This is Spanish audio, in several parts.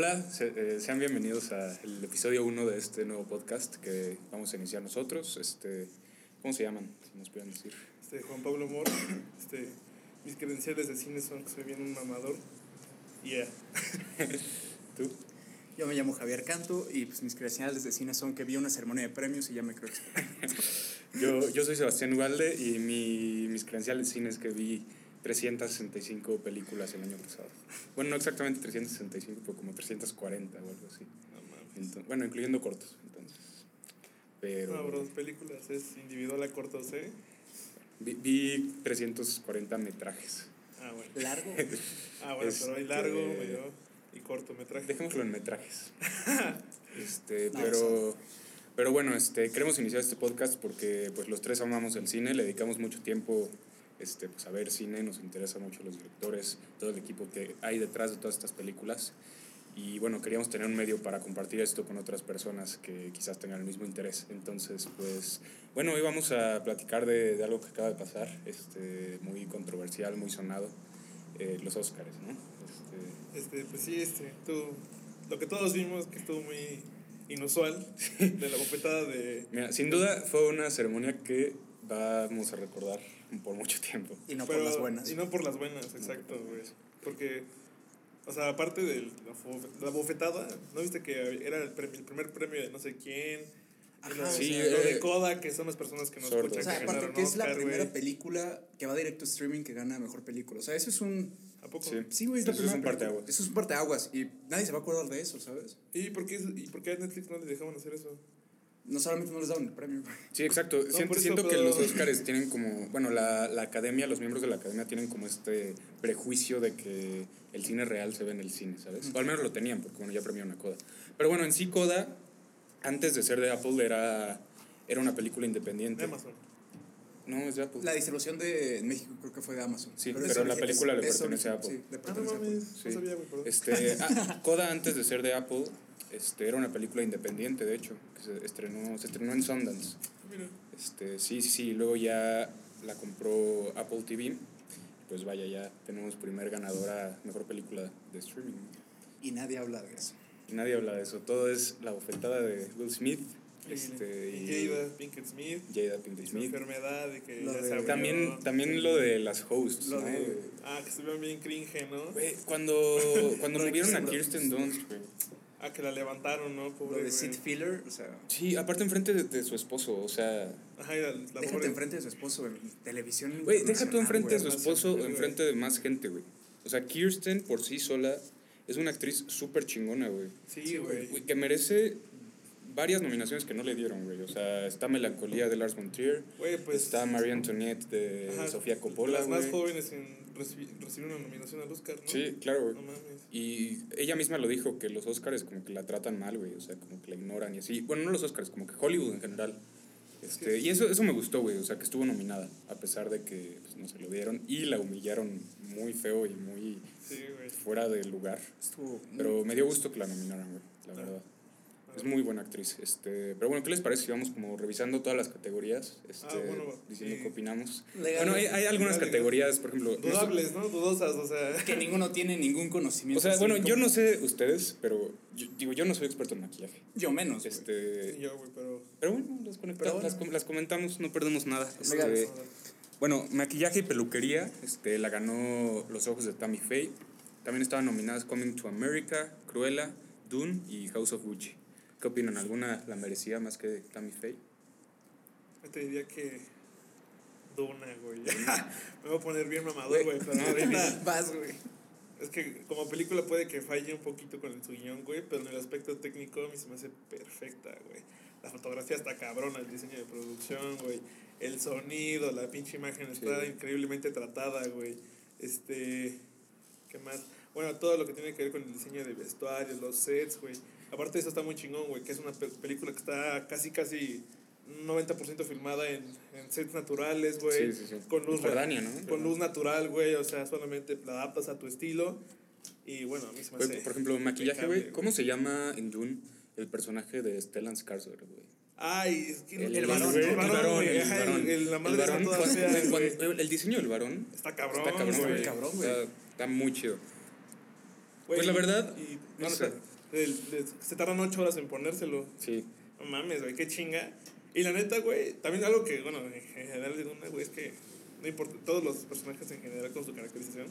Hola, se- eh, sean bienvenidos al episodio 1 de este nuevo podcast que vamos a iniciar nosotros. Este, ¿Cómo se llaman? Si nos pueden decir. Este, Juan Pablo Mor, este, mis credenciales de cine son que soy bien un mamador. Yeah. ¿Tú? Yo me llamo Javier Canto y pues mis credenciales de cine son que vi una ceremonia de premios y ya me creo experto. Yo, yo soy Sebastián Ugalde y mi, mis credenciales de cine es que vi 365 películas el año pasado. Bueno, no exactamente 365, pero como 340 o algo así. No mames. Entonces, bueno, incluyendo cortos, entonces. Pero No, bro, películas es individual a cortos, ¿eh? vi, vi 340 metrajes. Ah, bueno. ¿Largo? Ah, bueno, pero hay Este- largo, medio y cortometraje. Dejémoslo en metrajes. este, No, pero, eso. pero bueno, este, queremos iniciar este podcast porque pues los tres amamos el cine, le dedicamos mucho tiempo este, pues, a ver cine, nos interesa mucho los directores, todo el equipo que hay detrás de todas estas películas. Y bueno, queríamos tener un medio para compartir esto con otras personas que quizás tengan el mismo interés. Entonces, pues, bueno, hoy vamos a platicar de, de algo que acaba de pasar, este, muy controversial, muy sonado, eh, los Oscars, ¿no? Este, Este, pues sí, este, tú, lo que todos vimos que estuvo muy inusual, de la bofetada de... Mira, sin duda fue una ceremonia que vamos a recordar por mucho tiempo. Y no pero- por las buenas. Y no por las buenas, exacto, güey. Porque, o sea, aparte de la, bofetada, ¿no viste que era el, premio- el primer premio de no sé quién? Ajá, lo, o Sí, sea, lo de eh, Coda, que son las personas que nos sordos. escuchan O sea, que aparte que es la primera güey. película que va directo a streaming que gana mejor película. O sea, eso es un... ¿A poco? Sí. Sí, güey, es la Eso es un parteaguas. Eso es un parteaguas y nadie se va a acordar de eso, ¿sabes? ¿Y por, qué, es- ¿Y por qué a Netflix no le dejaban hacer eso? No solamente no les daban el premio. Sí, exacto. siento por eso, siento que pero- los Oscars tienen como, bueno, la, la academia, los miembros de la academia tienen como este prejuicio de que el cine real se ve en el cine, ¿sabes? O al menos lo tenían, porque bueno, ya premiaron a Coda. Pero bueno, en sí Coda, antes de ser de Apple, era, era una película independiente. De Amazon. No, es de Apple. La distribución de en México creo que fue de Amazon. Sí, es pero la película le es pertenece a Apple. Sí, le Ah, no pertenece a Apple. Sí. no sabía, güey, perdón. Este, ah, Coda antes de ser de Apple, este, era una película independiente, de hecho, que se estrenó, se estrenó en Sundance. Mira. Este, sí, sí, sí, luego ya la compró Apple TV. Pues vaya, ya tenemos primer ganadora, mejor película de streaming. Y nadie habla de eso. Y nadie habla de eso, todo es la bofetada de Will Smith este, y y Jada Pinkett Smith. Jada Pinkett Y su Smith. enfermedad de que Lo ya de- se abrió. También, también lo de las hosts, Lo ¿no? de- Ah, que estuvieron bien cringe, ¿no? Cuando, cuando movieron a Kirsten Dunst, güey. Ah, que la levantaron, ¿no? Lo Pobre. de güey. Sid Filler, o sea, Sí, aparte enfrente de, de su esposo, o sea... Ajá, la, la déjate pobre. enfrente de su esposo en televisión. Güey, deja tú enfrente de su güey. esposo, güey. enfrente de más gente, güey. O sea, Kirsten por sí sola es una actriz súper chingona, güey. Sí, güey. Güey, Que merece varias nominaciones que no le dieron, güey. O sea, está Melancolía de Lars von Trier, Güey, pues. está Marie Antoinette de ajá, Sofía Coppola, Las más güey. jóvenes en recibir una nominación al Oscar, ¿no? Sí, claro, güey. No mames. Y ella misma lo dijo, que los Oscars como que la tratan mal, güey. O sea, como que la ignoran y así. Bueno, no los Oscars, como que Hollywood en general. Este, y eso, eso me gustó, güey. O sea, que estuvo nominada, a pesar de que pues, no se lo dieron. Y la humillaron muy feo y muy Sí, fuera de lugar. Estuvo. Pero me dio gusto que la nominaran, güey, la Ah. verdad. Es muy buena actriz. Este, pero bueno, ¿qué les parece si vamos como revisando todas las categorías? Este, Ah, bueno, diciendo sí. qué opinamos. Legal. Bueno, hay, hay algunas Legal, categorías, por ejemplo. Dudables, ¿no? Dudosas, o sea. Que ninguno tiene ningún conocimiento. o sea, bueno, yo no sé ustedes, pero yo, digo, yo no soy experto en maquillaje. Yo menos. Este, Sí, yo, güey, pero. pero bueno, las, Pero bueno. las comentamos, no perdemos nada. Legal. Este, bueno, maquillaje y peluquería, este, la ganó Los Ojos de Tammy Faye. También estaban nominadas Coming to America, Cruella, Dune y House of Gucci. ¿Qué opinan? ¿Alguna la merecía más que Tammy Faye? Yo te diría que. Duna, güey. Me voy a poner bien mamador, güey, pero ahorita. Vas, güey. Es que como película puede que falle un poquito con su guion, güey, pero en el aspecto técnico a mí se me hace perfecta, güey. La fotografía está cabrona, el diseño de producción, güey. El sonido, la pinche imagen está Sí. increíblemente tratada, güey. Este... ¿Qué más? Bueno, todo lo que tiene que ver con el diseño de vestuario, los sets, güey. Aparte de eso está muy chingón, güey, que es una pe- película que está casi, casi 90% filmada en, en sets naturales, güey. Sí, sí, sí. Con luz, Jordania, ¿no? Con luz natural, güey. O sea, solamente la adaptas a tu estilo. Y bueno, a mí se me hace. por ejemplo, maquillaje, güey. ¿Cómo se llama en Dune el personaje de Stellan Skarsgård, güey? Ay, es que El, el varón, el ¿no? varón, el ajá, varón. el- la madre El varón, toda cuando- fea, cuando- güey. el diseño del varón Está cabrón, está cabrón, güey. Está, está muy chido. Pues la verdad, Y, no no sé. sé. El- el- se tardan ocho horas en ponérselo. Sí. No mames, güey, qué chinga. Y la neta, güey, también algo que, bueno, en general de Duna, güey, es que no importa, todos los personajes en general con su caracterización,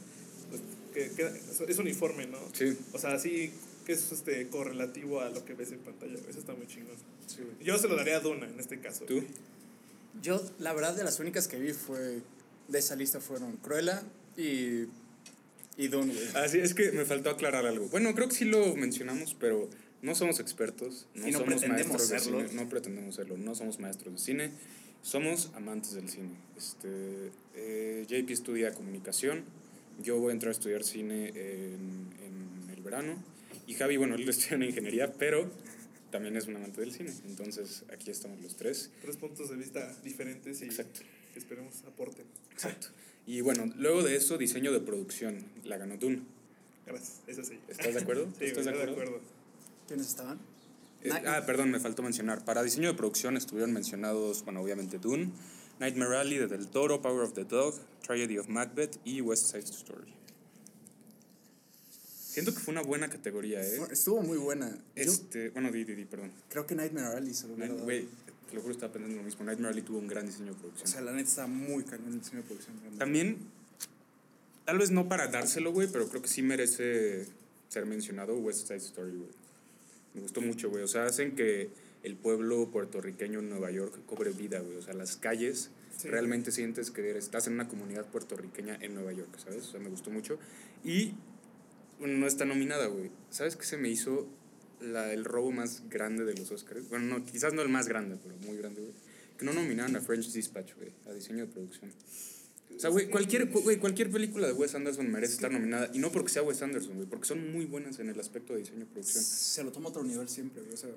pues, que, queda- es- es uniforme, ¿no? Sí. O sea, sí que es este, correlativo a lo que ves en pantalla, güey. Eso está muy chingón. Sí, güey. Yo se lo daría a Duna en este caso. ¿Tú? güey. Yo, la verdad, de las únicas que vi fue. De esa lista fueron Cruella y. Y Dune, güey. Ah, sí, es que me faltó aclarar algo. Bueno, creo que sí lo mencionamos, pero no somos expertos, no, Y no somos maestros de serlo. cine, no pretendemos serlo, no somos maestros de cine, somos amantes del cine. Este, eh, JP estudia comunicación, yo voy a entrar a estudiar cine en, en el verano, y Javi, bueno, él estudia en ingeniería, pero también es un amante del cine, entonces aquí estamos los tres. Tres puntos de vista diferentes y Exacto. que esperemos aporten. Exacto. Y bueno, luego de eso, diseño de producción, la ganó Dune. Gracias, eso sí. ¿Estás de acuerdo? Sí, ¿Estás güey, estoy de acuerdo. ¿Quiénes estaban? Eh, ah, perdón, me faltó mencionar. Para diseño de producción estuvieron mencionados, bueno, obviamente Dune, Nightmare Alley de Del Toro, Power of the Dog, Tragedy of Macbeth y West Side Story. Siento que fue una buena categoría, ¿eh? Estuvo muy buena. Yo Este, bueno, di, di, di, perdón. creo que Nightmare Alley se lo hubiera Night- dado. Güey, te lo juro, estaba pensando lo mismo. Nightmare Alley tuvo un gran diseño de O producción. sea, la neta está muy cañón el diseño de producción. También, tal vez no para dárselo, güey, pero creo que sí merece ser mencionado West Side Story, güey. Me gustó mucho, güey. O sea, hacen que el pueblo puertorriqueño en Nueva York cobre vida, güey. O sea, las calles Sí. realmente sientes que eres- estás en una comunidad puertorriqueña en Nueva York, ¿sabes? O sea, me gustó mucho. Y no está nominada, güey. ¿Sabes qué se me hizo la, el robo más grande de los Oscars? Bueno, no, quizás no el más grande, pero muy grande, güey. Que no nominaron a French Dispatch, güey, a diseño de producción. O sea, güey, cualquier, güey, cualquier película de Wes Anderson merece estar nominada. Y no porque sea Wes Anderson, güey, porque son muy buenas en el aspecto de diseño de producción. Se lo toma a otro nivel siempre, güey. O sea,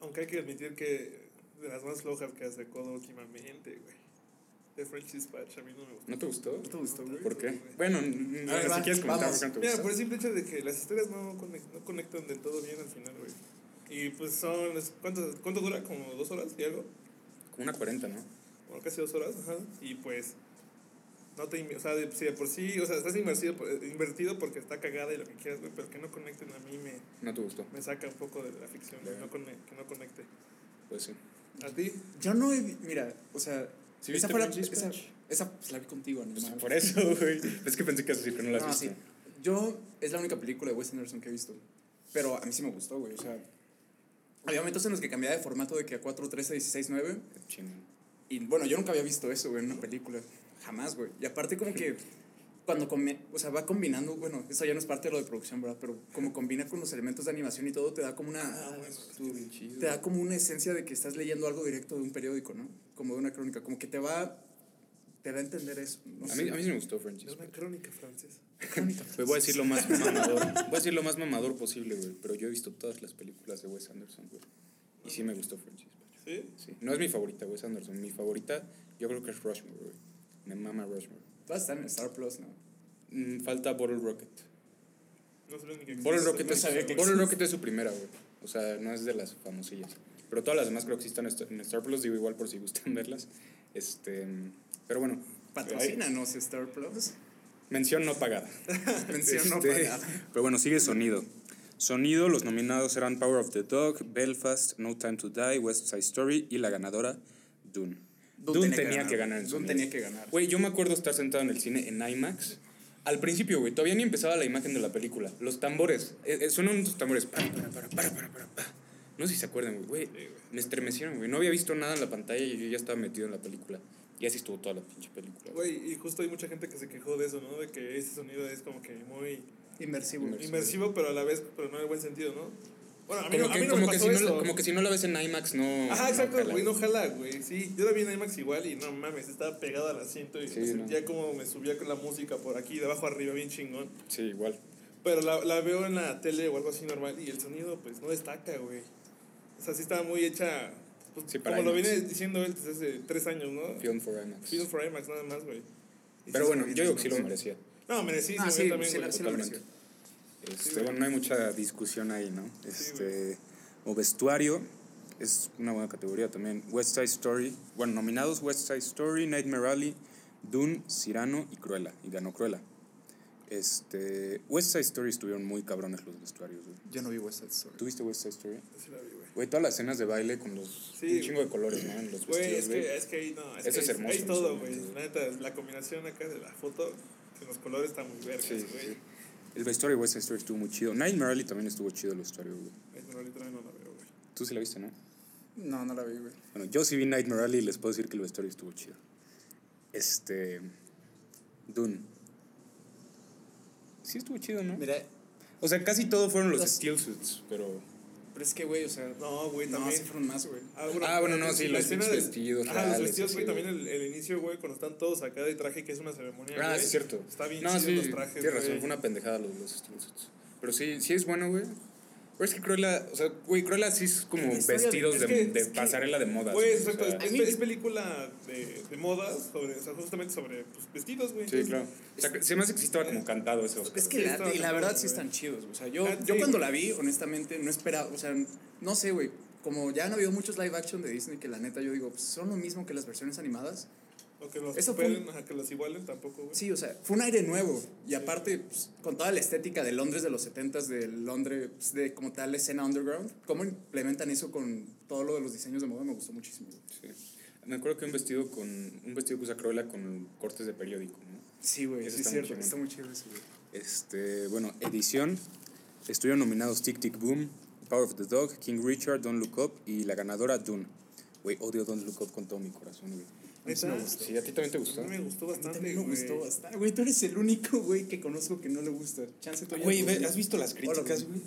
Aunque hay que admitir que de las más flojas que ha sacado últimamente, güey. De French Dispatch a mí no me gustó. ¿No te gustó? ¿no te gustó, güey? ¿Por qué? Bueno, ver, si va, quieres comentar por qué no te Mira, gustó. por el simple hecho de que las historias no, conec- no conectan del todo bien al final, güey. Y pues son. ¿cuánto, ¿Cuánto dura? ¿Como dos horas y algo? Como una 40, ¿no? Bueno, casi dos horas, ajá. Y pues. No te. O sea, de, si de por sí. O sea, estás inmersido, por- invertido porque está cagada y lo que quieras, güey. Pero que no conecten a mí me, No te gustó. me saca un poco de la ficción, güey. Ya. No conne- que no conecte. Pues sí. ¿A ti? yo no he. Mira, o sea. ¿Sí esa fue la. Esa, esa pues, la vi contigo, Pues animal. por eso, güey. Es que pensé que ibas a decir que no la has No, visto. sí. Yo, es la única película de Wes Anderson que he visto. Pero a mí sí me gustó, güey. O sea, había momentos en los que cambiaba de formato de que a 4, 13, 16, 9. Chingón. Y bueno, yo nunca había visto eso, güey, en una película. Jamás, güey. Y aparte, como que cuando come, o sea, va combinando, bueno, eso ya no es parte de lo de producción, ¿verdad? Pero como combina con los elementos de animación y todo, te da como una. Estuvo bien chido. Te da como una esencia de que estás leyendo algo directo de un periódico, ¿no? Como de una crónica. Como que te va. Te da a entender eso. No A mí, a mí sí me gustó French Es una crónica francesa. Crónica. Pues voy a decir lo más mamador. Voy a decir lo más mamador posible, güey. Pero yo he visto todas las películas de Wes Anderson, güey. Y sí me gustó Dispatch. ¿Sí? Sí. No es mi favorita, Wes Anderson. Mi favorita, yo creo que es Rushmore, güey. Me mama Rushmore. Va a estar en Star Plus, ¿no? Mm, falta Bottle Rocket. No sé ni que Bottle. Rocket, no es, sabía que Bottle. Rocket es su primera, güey. O sea, no es de las famosillas. Pero todas las demás creo que sí están en Star Plus, digo igual por si gustan verlas. Este, pero bueno. Patrocínanos Star Plus. Mención no pagada. Mención no Este, pagada. Pero bueno, sigue sonido. Sonido, los nominados eran Power of the Dog, Belfast, No Time to Die, West Side Story y la ganadora, Dune. Dune, tenía, que ganar en Dune sonido. tenía que ganar. Güey, yo me acuerdo estar sentado en el cine en IMAX. Al principio, güey, todavía ni empezaba la imagen de la película. Los tambores, eh, eh, suenan unos tambores. Para, para, para, para, para, para, para. No sé si se acuerdan, güey. Me estremecieron, güey. No había visto nada en la pantalla y yo ya estaba metido en la película. Y así estuvo toda la pinche película. güey. Güey, y justo hay mucha gente que se quejó de eso, ¿no? De que ese sonido es como que muy Inmersivo. Inmersivo. inmersivo, pero a la vez, pero no en el buen sentido, ¿no? Bueno, a mí, Como, no, a que, mí no como, me que pasó si no, eso. como que si no la ves en IMAX, no. Ajá, no exacto, güey, no jala, güey. Sí, yo la vi en IMAX igual y no mames, estaba pegado al asiento y Sí, me no. sentía como me subía con la música por aquí, de abajo arriba, bien chingón. Sí, igual. Pero la, la veo en la tele o algo así normal y el sonido, pues, no destaca, güey. O sea, sí estaba muy hecha, pues, Sí, para como lo IMAX. viene diciendo él desde hace tres años, ¿no? Film for IMAX. Film for IMAX, nada más, güey. Pero sí, bueno, yo digo que sí, lo merecía. No, merecísimo, Ah, sí, también, sí, güey. la- sí lo totalmente. Este, bueno, no hay mucha discusión ahí, ¿no? Este, o vestuario, es una buena categoría también. West Side Story, bueno, nominados West Side Story, Nightmare Alley, Dune, Cyrano y Cruella. Y ganó Cruella. Este. West Side Story estuvieron muy cabrones los vestuarios, güey. Yo no vi West Side Story. ¿Tuviste West Side Story? Sí la vi, güey. Güey, todas las escenas de baile con los. Sí, un chingo de colores, ¿no? En los Güey, vestidos, es que, es que ahí no. Es Eso que es hermoso, Ahí todo, güey. La neta, la combinación acá de la foto, que los colores están muy verdes, Sí, güey. sí. El vestuario de West Side Story estuvo muy chido. Nightmare Alley también estuvo chido el vestuario, güey. Ay, pero ahorita no la veo, güey. Tú sí la viste, ¿no? No, no la vi, güey. Bueno, yo sí vi Nightmare Alley y les puedo decir que el vestuario estuvo chido. Este. Dune. Sí estuvo chido, ¿no? Mira, O sea, casi todo fueron los Los- steel suits, pero. Pero es que, güey, o sea. No, güey, No, también. sí fueron más, güey. Ah, bueno, no, sí, los vestidos reales, los vestidos, güey, también el, el inicio, güey, cuando están todos acá de traje, que es una ceremonia, Ah, sí, es cierto. Está bien No, chido sí, los trajes, tienes razón, fue una pendejada los, los. Pero sí, sí es bueno, güey. Pero es que Cruella, o sea, güey, Cruella sí es como de- vestidos Es de, que- de es que- pasarela de moda. Güey, ¿sí? O exacto. sea, es, es película de, de modas, sobre, o sea, justamente sobre pues, vestidos, güey. Sí, claro. O sea, se me hace que sí estaba como cantado ese Oscar. Es que la, y la verdad sí están chidos, güey. O sea, yo, Ah, yo cuando la vi, honestamente, no esperaba, o sea, no sé, güey. Como ya han habido muchos live action de Disney que la neta yo digo, pues son lo mismo que las versiones animadas. O que los Eso fue superen, ajá, que los igualen tampoco, güey. Sí, o sea, fue un aire nuevo. Y aparte, pues, con toda la estética de Londres de los 70s, de Londres, pues, de como tal escena underground, cómo implementan eso con todo lo de los diseños de moda me gustó muchísimo. güey. Sí. Me acuerdo que un vestido con un vestido que usa Cruella con cortes de periódico, ¿no? Sí, güey, sí es muy cierto, chingón. está muy chido eso, güey. Este, bueno, edición. Estuvieron nominados Tic Tic Boom, Power of the Dog, King Richard, Don't Look Up y la ganadora Dune. Güey, odio Don't Look Up con todo mi corazón, güey. A mí sí me gustó. Sí, a ti también te gustó. A mí me gustó A mí bastante, también me gustó bastante. Güey, tú eres el único, güey, que conozco que no le gusta. Chance tú Güey, ¿has visto las críticas, güey?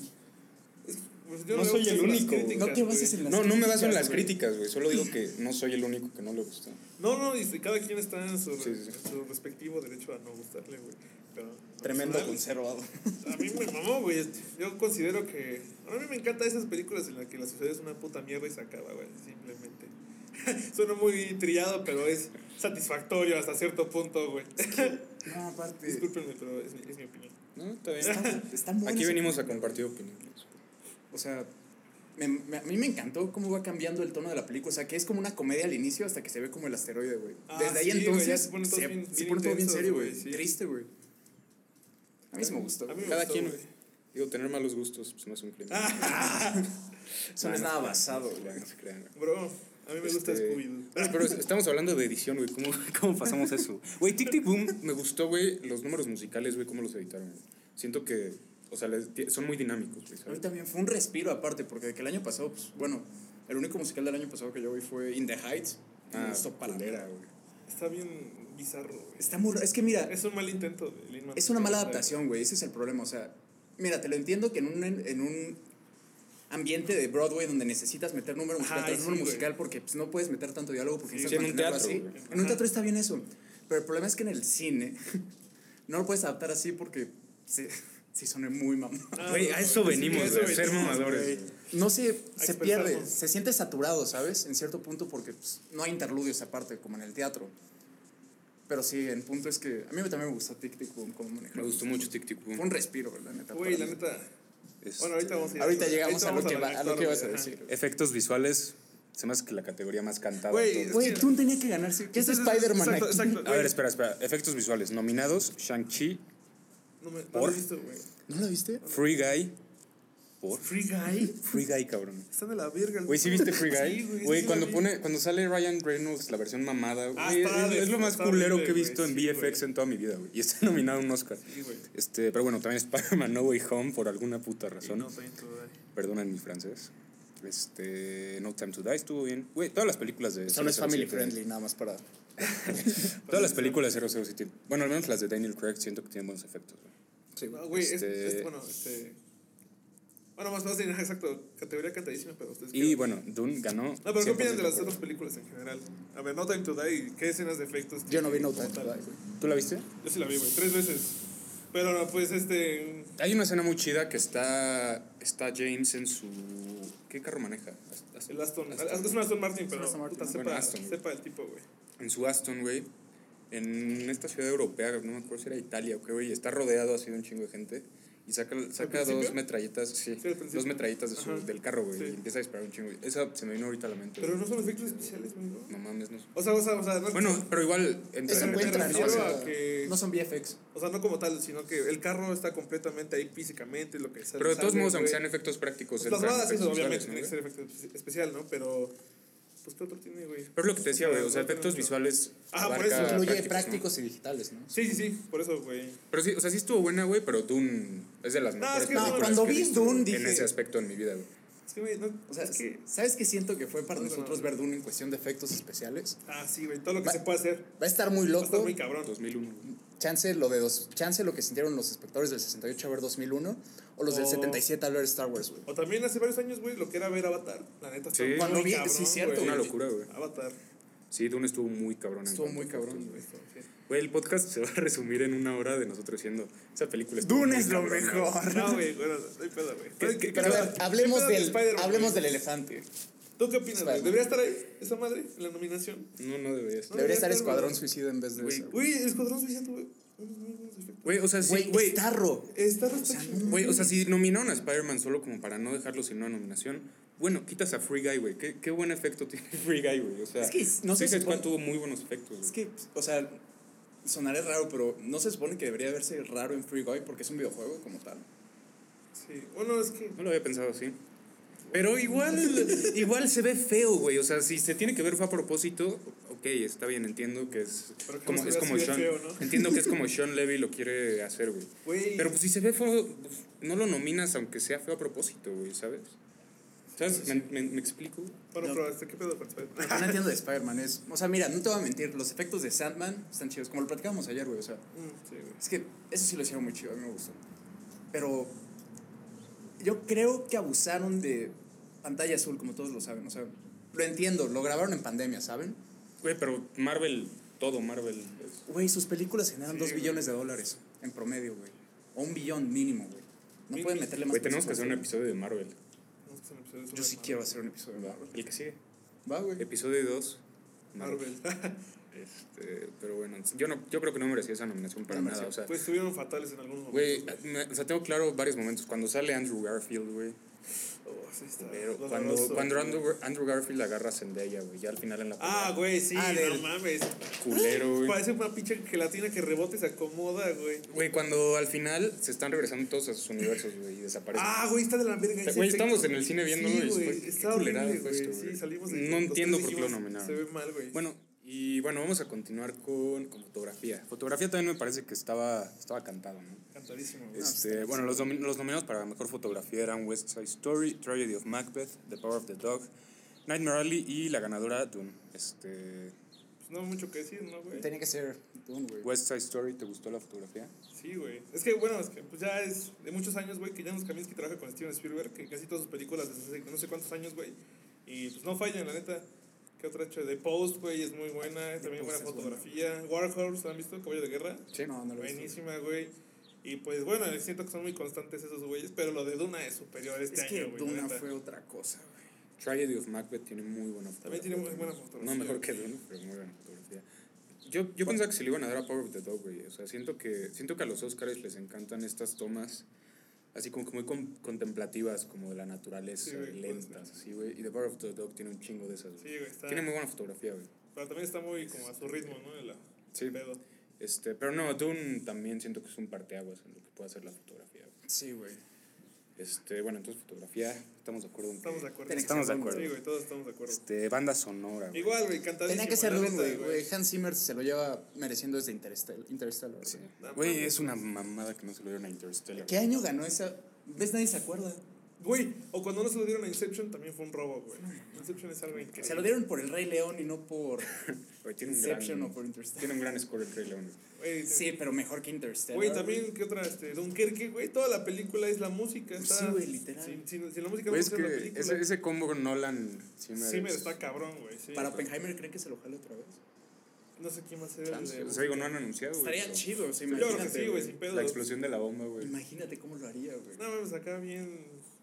Pues No soy el único, críticas, No te bases en las No, no me baso en las güey. críticas, güey. Solo digo que no soy el único que no le gustó. No, no, y cada quien está en su, Sí, sí, sí. en su respectivo derecho a no gustarle, güey. Pero, Tremendo personal, conservador. A mí me mamó, güey. Yo considero que. A mí me encantan esas películas en las que la sociedad es una puta mierda y se acaba, güey. Simplemente. Suena muy trillado, pero es satisfactorio hasta cierto punto, güey. No, aparte. Discúlpenme, pero es mi, es mi opinión. No, está bien. Está, está muy Aquí venimos a compartir opiniones. O sea, me- me- a mí me encantó cómo va cambiando el tono de la película. O sea, que es como una comedia al inicio hasta que se ve como el asteroide, güey. Ah, Desde ahí sí, entonces ya se pone todo se, bien- se todo serio, güey, sí. Triste, güey. A mí sí me gustó. A mí me Cada gustó, quien, güey. digo, tener malos gustos, pues no es un crimen. Eso no es nada basado, güey. No se crean, güey. Bro, a mí me gusta Este, Scooby-Doo. Bueno, pero estamos hablando de edición, güey. ¿Cómo, ¿Cómo pasamos eso? Güey, Tic Tic Boom me gustó, güey. Los números musicales, güey, cómo los editaron. güey. Siento que, o sea, les- son muy dinámicos, güey. A mí también fue un respiro aparte, porque de que el año pasado, pues, bueno, el único musical del año pasado que yo vi fue In the Heights. y me Ah, gustó nada. güey. Está bien bizarro, güey. Está muy. Es que mira, Es un mal intento de Es una mala adaptación, güey. Ese es el problema. O sea, mira, te lo entiendo que en un, en un ambiente de Broadway donde necesitas meter número musical Ajá, tras sí, número güey. musical porque pues, no puedes meter tanto diálogo porque Sí, en un teatro, así. güey. En un Ajá. teatro está bien eso. Pero el problema es que en el cine no lo puedes adaptar así porque sí, sí suena muy mamón. Ah, Güey, a eso sí, venimos, eso ser mamadores. No se, se pierde, se siente saturado, ¿sabes? En cierto punto porque pues, no hay interludios aparte como en el teatro. Pero sí, el punto es que a mí también me gustó Tic Tic Boom como Me gustó mucho Tic Tic Fue Boom. un respiro, la neta. Güey, la mí. neta. Este, Bueno, ahorita vamos a ir Ahorita eso. llegamos a lo que, va- a lo que vas a ajá. decir. Efectos visuales, se me hace que la categoría más cantada. Güey, tú tenía que ganar. sí. ¿Qué es Spider-Man exacto, exacto. A ver, espera, espera. Efectos visuales. Nominados, Shang-Chi, No me no lo he visto, güey. ¿No lo viste? Free Guy. ¿Por? Free Guy. Free Guy, cabrón. Están de la verga. Güey, ¿sí viste Free Sí, Guy? güey, sí cuando pone, cuando sale Ryan Reynolds, la versión mamada, Ah, güey, está es, lo más está culero que he visto en sí, VFX en toda mi vida, güey. Y está nominado a un Oscar. Sí, güey. Este, pero bueno, también Spider-Man No Way Home por alguna puta Sí, razón. no, está bien todo ahí. Perdonen mi francés. Este, No Time to Die estuvo bien. Güey, todas las películas de Eso no es family 007, friendly, nada más para. Todas las películas de 007. Bueno, al menos las de Daniel Craig siento que tienen buenos efectos. güey. No, güey, es- Este- es, bueno, este. Bueno, más fácil, ajá, exacto. Categoría cantadísima, pero ustedes. Y qué- bueno, Dune ganó. No, pero ¿qué opinan de 100% las otras películas en general? A ver, No Time to Die, ¿qué escenas de efectos? Yo no vi No Time to? Die, güey. ¿Tú la viste? Yo sí la vi, güey, tres veces. Pero no, pues este. Hay una escena muy chida que está, está James en su... ¿Qué carro maneja? Aston- El Aston. Aston. Es un Aston Martin, pero. Aston Martin. Puta, Bueno, sepa, Aston, sepa el tipo, güey. En su Aston, güey. En esta ciudad europea, no me acuerdo si era Italia o qué, güey. Está rodeado así de un chingo de gente. Y saca, saca dos metralletas, sí, dos metralletas de su- del carro, güey, Sí. y empieza a disparar un chingo. Esa se me vino ahorita a la mente. Pero no son efectos especiales, güey, ¿no? No mames, no. O sea, o sea, o sea, no, Bueno, pero igual entra en- ¿no? O sea, que- no son VFX. o sea, no como tal, sino que el carro está completamente ahí físicamente, lo que sale. Pero de todos modos, aunque sean efectos prácticos, Pues las balas, eso, obviamente, tiene ¿no, que ser efecto especial, ¿no? Pero, pues, ¿qué otro tiene, güey? Pero es lo que te decía, güey, o sea, efectos visuales Ah, por eso. Incluye prácticos, y digitales, ¿no? Sí, sí, sí, por eso, güey. Pero sí, o sea, sí estuvo buena, güey, pero Dune es de las No, mejores es que no, cuando vi Dune en dije- ese aspecto en mi vida, güey. Es que, güey, no, O sea, es que... ¿sabes qué siento que fue para No, no, nosotros no. ver Dune en cuestión de efectos especiales? Ah, sí, güey, todo lo que Va- se puede hacer. Va a estar muy Va a estar loco. muy cabrón. 2001. güey. Chance lo de dos, chance lo que sintieron los espectadores del 68 a ver 2001 o los del O- 77 al ver Star Wars, güey. O también hace varios años, güey, lo que era ver Avatar. La neta, Sí. Cuando vi- cabrón, sí, cierto, güey. Una locura, güey. Avatar. Sí, Dune estuvo muy cabrón. Estuvo muy cabrón, güey. Güey, el podcast se va a resumir en una hora de nosotros diciendo esa película Dune es lo cabrona, güey". mejor. No, güey, bueno, no hay pedo, güey. ¿Qué- qué- Pero a ver, ¿Qué hablemos del, hablemos del elefante. ¿Tú qué opinas, güey? ¿Debería estar ahí esa madre en la nominación? No, no debería estar. Debería estar Escuadrón. Suicida en vez de eso. Güey, Escuadrón Suicida, güey. Güey, o sea, sí, Güey, güey. Starro. Está. Güey, o sea, si nominaron a Spider-Man solo como para no dejarlo sin una nominación, bueno, quitas a Free Guy, güey. ¿Qué, qué buen efecto tiene Free Guy, güey. O sea, Es que no se supone- tuvo muy buenos efectos, güey. Es que, o sea, sonaré raro, pero no se supone que debería verse raro en Free Guy porque es un videojuego como tal. Sí, bueno, es que. No lo había pensado así. Pero igual, igual se ve feo, güey. O sea, si se tiene que ver fue a propósito, ok, está bien, entiendo que es Pero como, es como Sean. feo, ¿no? Entiendo que es como Sean Levy lo quiere hacer, güey. Güey. Pero pues si se ve feo, pues, no lo nominas aunque sea feo a propósito, güey, ¿sabes? ¿Sabes? ¿Me, me, me explico? Bueno, No. pero ¿qué pedo con Spider-Man? No entiendo de Spider-Man es, o sea, mira, no te voy a mentir, los efectos de Sandman están chidos, como lo platicábamos ayer, güey, o sea, Mm, sí, güey. es que eso sí lo hicieron muy chido, a mí me gustó. Pero yo creo que abusaron de pantalla azul, como todos lo saben, o sea, lo entiendo, lo grabaron en pandemia, ¿saben? Güey, pero Marvel, todo Marvel es... Güey, sus películas generan Sí, dos güey. billones de dólares en promedio, güey. O un billón mínimo, güey. No pueden meterle más Güey, tenemos que hacer un episodio de Marvel. Episodio Yo sí Marvel. quiero hacer un episodio de Marvel. El que sigue. Va, güey. Episodio 2. Marvel. Este, pero bueno, yo, no, yo creo que no merecía esa nominación para No nada. O sea, pues estuvieron fatales en algunos güey, momentos. me- o sea, tengo claro varios momentos. Cuando sale Andrew Garfield, güey. Oh, sí está Pero cuando, cuando. Andrew, Andrew Garfield agarra a Zendaya, güey, ya al final en la Ah, güey, sí, Ah, no del- mames. Culero, güey. Parece una pinche gelatina que rebota y se acomoda, güey. Güey, cuando al final se están regresando todos a sus universos, güey, y desaparecen. Ah, güey, está de la verga. Güey, estamos en el cine viéndolo sí, y güey, está horrible, güey. Sí, salimos de No entiendo por qué lo nominaron. Se ve mal, güey. Bueno, y bueno, vamos a continuar con, con fotografía. Fotografía también me parece que estaba, estaba cantado, ¿no? Cantadísimo. Este, bueno, los, domi- los nominados para mejor fotografía eran West Side Story, Tragedy of Macbeth, The Power of the Dog, Nightmare Alley y la ganadora Dune. Este, Pues no hay mucho que decir, ¿no, güey? Tenía que ser Dune, güey. West Side Story, ¿te gustó la fotografía? Sí, güey. Es que, bueno, es que pues ya es de muchos años, güey, que Janusz Kaminski trabaja con Steven Spielberg, que casi todas sus películas desde hace no sé cuántos años, güey. Y pues no fallan, la neta. ¿Qué otra hecho? The Post, güey, es muy buena. También buena Post es fotografía. War Horse, ¿lo han visto? Caballo de Guerra. Sí, no, no lo he visto. Buenísima, güey. Y pues bueno, siento que son muy constantes esos güeyes, pero lo de Duna es superior este Es que año, güey. Duna fue otra cosa, güey. Tragedy of Macbeth tiene muy buena fotografía. También tiene muy buena fotografía. No mejor que Dune, pero muy buena fotografía. Yo, yo pensaba que se le iban a dar a Power of the Dog, güey. O sea, siento que, siento que a los Oscars les encantan estas tomas así como que muy con- contemplativas, como de la naturaleza, Sí, güey, lentas, así, güey. Y The Power of the Dog tiene un chingo de esas. güey. Sí, güey, está. Tiene muy buena fotografía, güey. Pero también está muy como a su ritmo, ¿no? De la Sí. pedo. Este, pero no, Dune también siento que es un parteaguas en lo que puede hacer la fotografía. güey. Sí, güey. Este, bueno, entonces fotografía, estamos de acuerdo en Estamos de acuerdo. Estamos de acuerdo. Sí, güey, todos estamos de acuerdo. Este, banda sonora. güey. Igual, güey, cantadísimo. Tenía que ser neta, güey. güey. Hans Zimmer se lo lleva mereciendo desde Interstellar. Interstellar Sí. güey. Güey, es una mamada que no se lo dieron a Interstellar. ¿Qué año ganó esa? ¿Ves? Nadie se acuerda. Güey, o cuando no se lo dieron a Inception también fue un robo, güey. Inception es algo increíble. Se lo dieron por el Rey León y no por Güey, tiene un Inception gran, o por Interstellar. Tiene un gran score el Rey León. Güey, Sí, pero mejor que Interstellar. Güey, también, ¿qué otra? Este, Dunkerque, güey, toda la película es la música. Está, Sí, güey, literal. Si, si- si la música Güey, no es fuera la que película. ese, ese combo Nolan Zimmer. sí, me es- está cabrón, güey. Sí, Para. Oppenheimer, ¿creen que se lo jale otra vez? No sé quién va a ser el de. O sea, digo, no han anunciado, güey. Estaría pero chido, o sea, Yo creo que sí, güey, sin pedo. La explosión de la bomba, güey. Imagínate cómo lo haría, güey. No mames, acá bien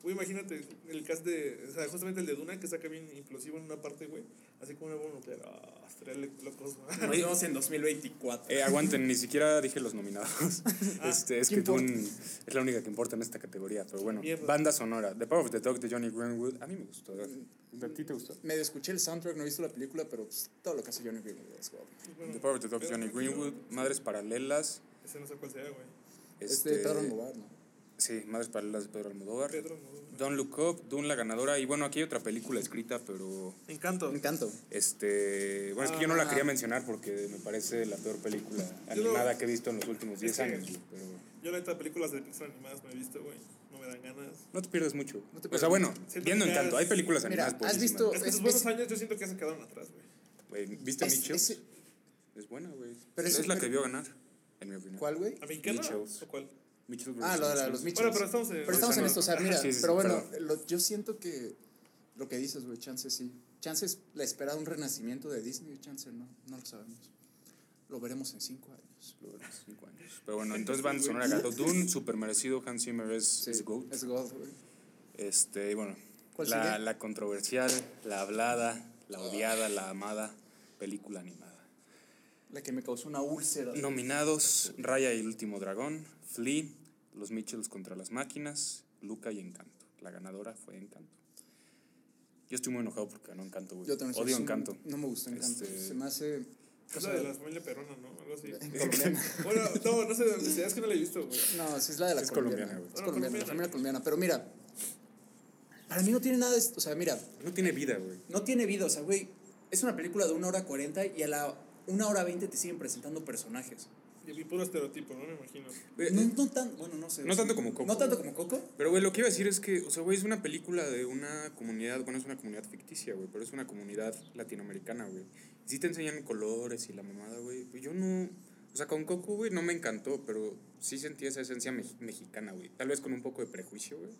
Güey, imagínate el cast de. O sea, justamente el de Duna que saca bien implosivo en una parte, güey. Así como una bomba nuclear. Ah, estaría locos, güey. Nos vemos en 2024. Eh, aguanten, ni siquiera dije los nominados. Ah, este, es ¿qué que? Dune es la única que importa en esta categoría. Pero bueno, Mierda. banda sonora. The Power of the Dog de Johnny Greenwood. A mí me gustó. ¿A ti te gustó? Medio escuché el soundtrack, no he visto la película, pero pues, todo lo que hace Johnny Greenwood es guapo. Bueno, The Power of the Dog Johnny Greenwood. Madres Paralelas. Ese no sé cuál sea, güey. Este, Pedro Almodóvar, ¿no? Sí, Madres Paralelas de Pedro Almodóvar. Pedro, no. Don't Look Up, Dune la ganadora. Y bueno, aquí hay otra película escrita, pero. Encanto. Encanto. Este. Bueno, es que yo no la Ah. quería mencionar porque me parece la peor película animada que he visto en los últimos 10 Es que- años. güey, Pero Yo la neta películas de Pixar animadas no he visto, güey. No me dan ganas. no te pierdes mucho. No te o sea, pierdes bueno, Siento viendo ya Encanto, hay películas Mira, animadas. ¿has visto- Es que Es- buenos es- años yo siento que se quedaron atrás, güey. Güey, ¿Viste ese- Es buena, güey. Pero es, la que vio ganar, en mi opinión. ¿Cuál, güey? ¿Americana Mitchells. o cuál? Ah, lo de los Mitchells. Bueno, pero estamos en. Pero estamos en no. esto, o sea, mira, sí, sí, pero bueno, lo- yo siento que lo que dices, güey, chance sí. Chance es la espera de un renacimiento de Disney, chance no, no lo sabemos. Lo veremos en cinco años. Lo verás, cinco años. Pero bueno, entonces van a sonar acá. Dune, super merecido. Hans Zimmer es, Sí, es GOAT. Es God, güey. Este, y bueno, ¿Cuál la, sigue? la controversial, la hablada, la odiada, la amada película animada. La que me causó una úlcera. Nominados: Raya y el último dragón, Flea, Los Mitchells contra las máquinas, Luca y Encanto. La ganadora fue Encanto. Yo estoy muy enojado porque ganó Encanto, güey. Yo también Odio sí, Encanto. No me gusta Encanto. Este- Se me hace. Es la de la familia perrona, ¿no? Algo así. colombiana. Bueno, no, no sé de dónde sea, es que no la he visto, güey. No, sí es la de la Es colombiana. colombiana, güey. Es Bueno, colombiana, la colombiana. familia colombiana. Pero mira, para mí no tiene nada de esto. O sea, mira, No tiene vida, güey. no tiene vida. O sea, güey, es una película de una hora cuarenta y a la una hora veinte te siguen presentando personajes. Y vi puro estereotipo, ¿no? Me imagino. Eh, No, no tan, bueno, no sé. No tanto como Coco. No tanto como Coco. Pero, güey, lo que iba a decir es que, o sea, güey, es una película de una comunidad, bueno, es una comunidad ficticia, güey, pero es una comunidad latinoamericana, güey. Y sí te enseñan colores y la mamada, güey. Pues yo no, o sea, con Coco, güey, no me encantó, pero sí sentí esa esencia mex- mexicana, güey. Tal vez con un poco de prejuicio, güey.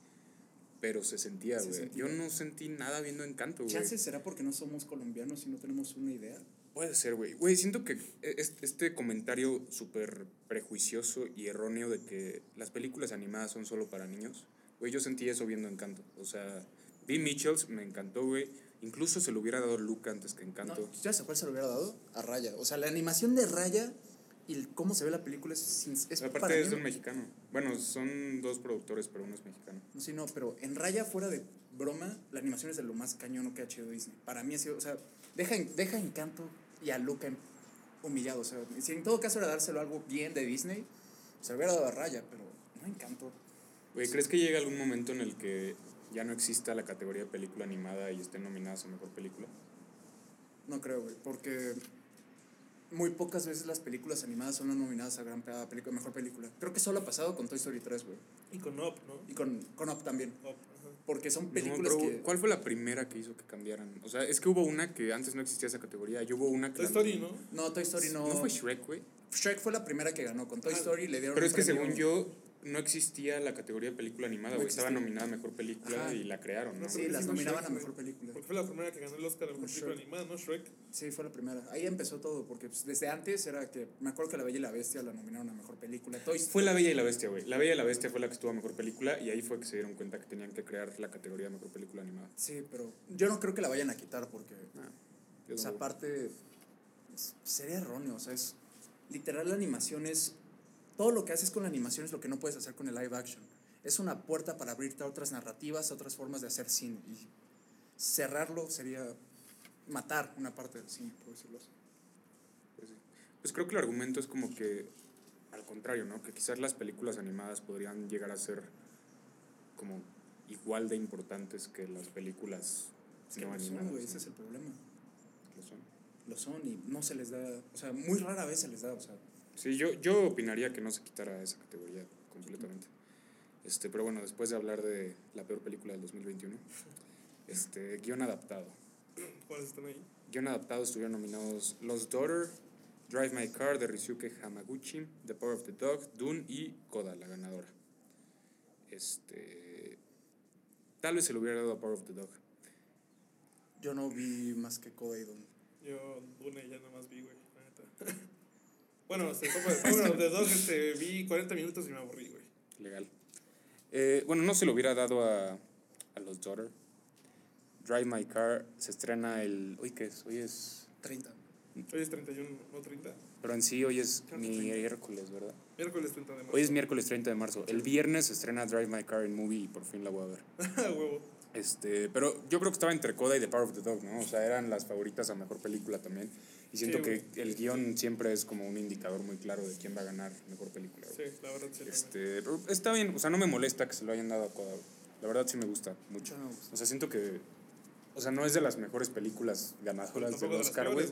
Pero se sentía, Se güey. Yo no sentí nada viendo Encanto, güey. Chances será porque no somos colombianos y no tenemos una idea. Puede ser, güey. Güey, siento que es- este comentario súper prejuicioso y erróneo de que las películas animadas son solo para niños, güey, yo sentí eso viendo Encanto. O sea, vi Mitchells, me encantó, güey. Incluso se lo hubiera dado Luca antes que Encanto. No, ¿Sabes a cuál se lo hubiera dado? A Raya. O sea, la animación de Raya y el cómo se ve la película es, es Aparte para es de un mexicano. Bueno, son dos productores, pero uno es mexicano. No, sí, no, pero en Raya, fuera de broma, la animación es de lo más cañón que ha hecho Disney. Para mí ha sido, o sea, deja, deja Encanto y a Luca humillado. O sea, si en todo caso era dárselo algo bien de Disney, se lo hubiera dado a Raya, pero no Encanto. Güey, ¿crees que llega algún momento en el que ya no exista la categoría de película animada y estén nominadas a mejor película? No creo, güey, porque muy pocas veces las películas animadas son nominadas a gran a película, mejor película. Creo que solo ha pasado con Toy Story 3, güey. Y con Up, ¿no? Y con, con Up también. Up. Porque son No, películas pero, que... ¿Cuál fue la primera que hizo que cambiaran? O sea, es que hubo una que antes no existía esa categoría. Y hubo una que. Toy Story, ¿no? No, Toy Story no... ¿No fue Shrek, güey? Shrek fue la primera que ganó. Con Toy Ah, Story le dieron Pero es que según yo, no existía la categoría de película animada, No güey. Estaba nominada a mejor película Ajá. y la crearon, ¿no? Sí, las nominaban Shrek, a mejor película. Porque fue la primera que ganó el Oscar a mejor película animada, ¿no? Shrek. Sí, fue la primera. Ahí empezó todo, porque pues, desde antes era que... Me acuerdo que La Bella y la Bestia la nominaron a mejor película. Toy Fue La Bella y la Bestia, güey. La Bella y la Bestia fue la que estuvo a mejor película y ahí fue que se dieron cuenta que tenían que crear la categoría de mejor película animada. Sí, pero yo no creo que la vayan a quitar porque... Ah, O sea, no- aparte, es- sería erróneo. O sea, es. Literal, la animación es. Todo lo que haces con la animación es lo que no puedes hacer con el live action. Es una puerta para abrirte a otras narrativas, a otras formas de hacer cine. Y cerrarlo sería matar una parte del cine, por decirlo así. Pues, sí. Pues creo que el argumento es como que, al contrario, ¿no? Que quizás las películas animadas podrían llegar a ser como igual de importantes que las películas Es que no lo animadas. son, ¿no? ese es el problema. Lo son. Lo son y no se les da. O sea, muy rara vez se les da. O sea, Sí, yo, yo opinaría que no se quitara esa categoría completamente. Este, pero bueno, después de hablar de la peor película del 2021, este, guion adaptado. ¿Cuáles están ahí? Guión adaptado estuvieron nominados Lost Daughter, Drive My Car de Ryusuke Hamaguchi, The Power of the Dog, Dune y Coda, la ganadora. Este, tal vez se lo hubiera dado a Power of the Dog. yo no vi más que Coda y Don. Yo, Dune, ya nomás vi, güey, la neta. bueno, este, bueno, de dos, este, vi 40 minutos y me aburrí, güey. Legal. Eh, bueno, no se lo hubiera dado a los Daughter. Drive My Car se estrena el. Hoy qué es? Hoy es. 30. Hoy es 31, no 30. Pero en sí hoy es miércoles, ¿verdad? Miércoles 30 de marzo. Hoy es miércoles 30 de marzo. El viernes se estrena Drive My Car en movie y por fin la voy a ver. Huevo. Este, pero yo creo que estaba entre Coda y The Power of the Dog, ¿no? O sea, eran las favoritas a mejor película también. Y siento Sí, que el guion siempre es como un indicador muy claro de quién va a ganar mejor película. güey. Sí, la verdad sí. Este, está bien, o sea, no me molesta que se lo hayan dado a Coda. güey. La verdad sí me gusta mucho. Gusta. O sea, siento que, o sea, no es de las mejores películas ganadoras del Oscar, güey.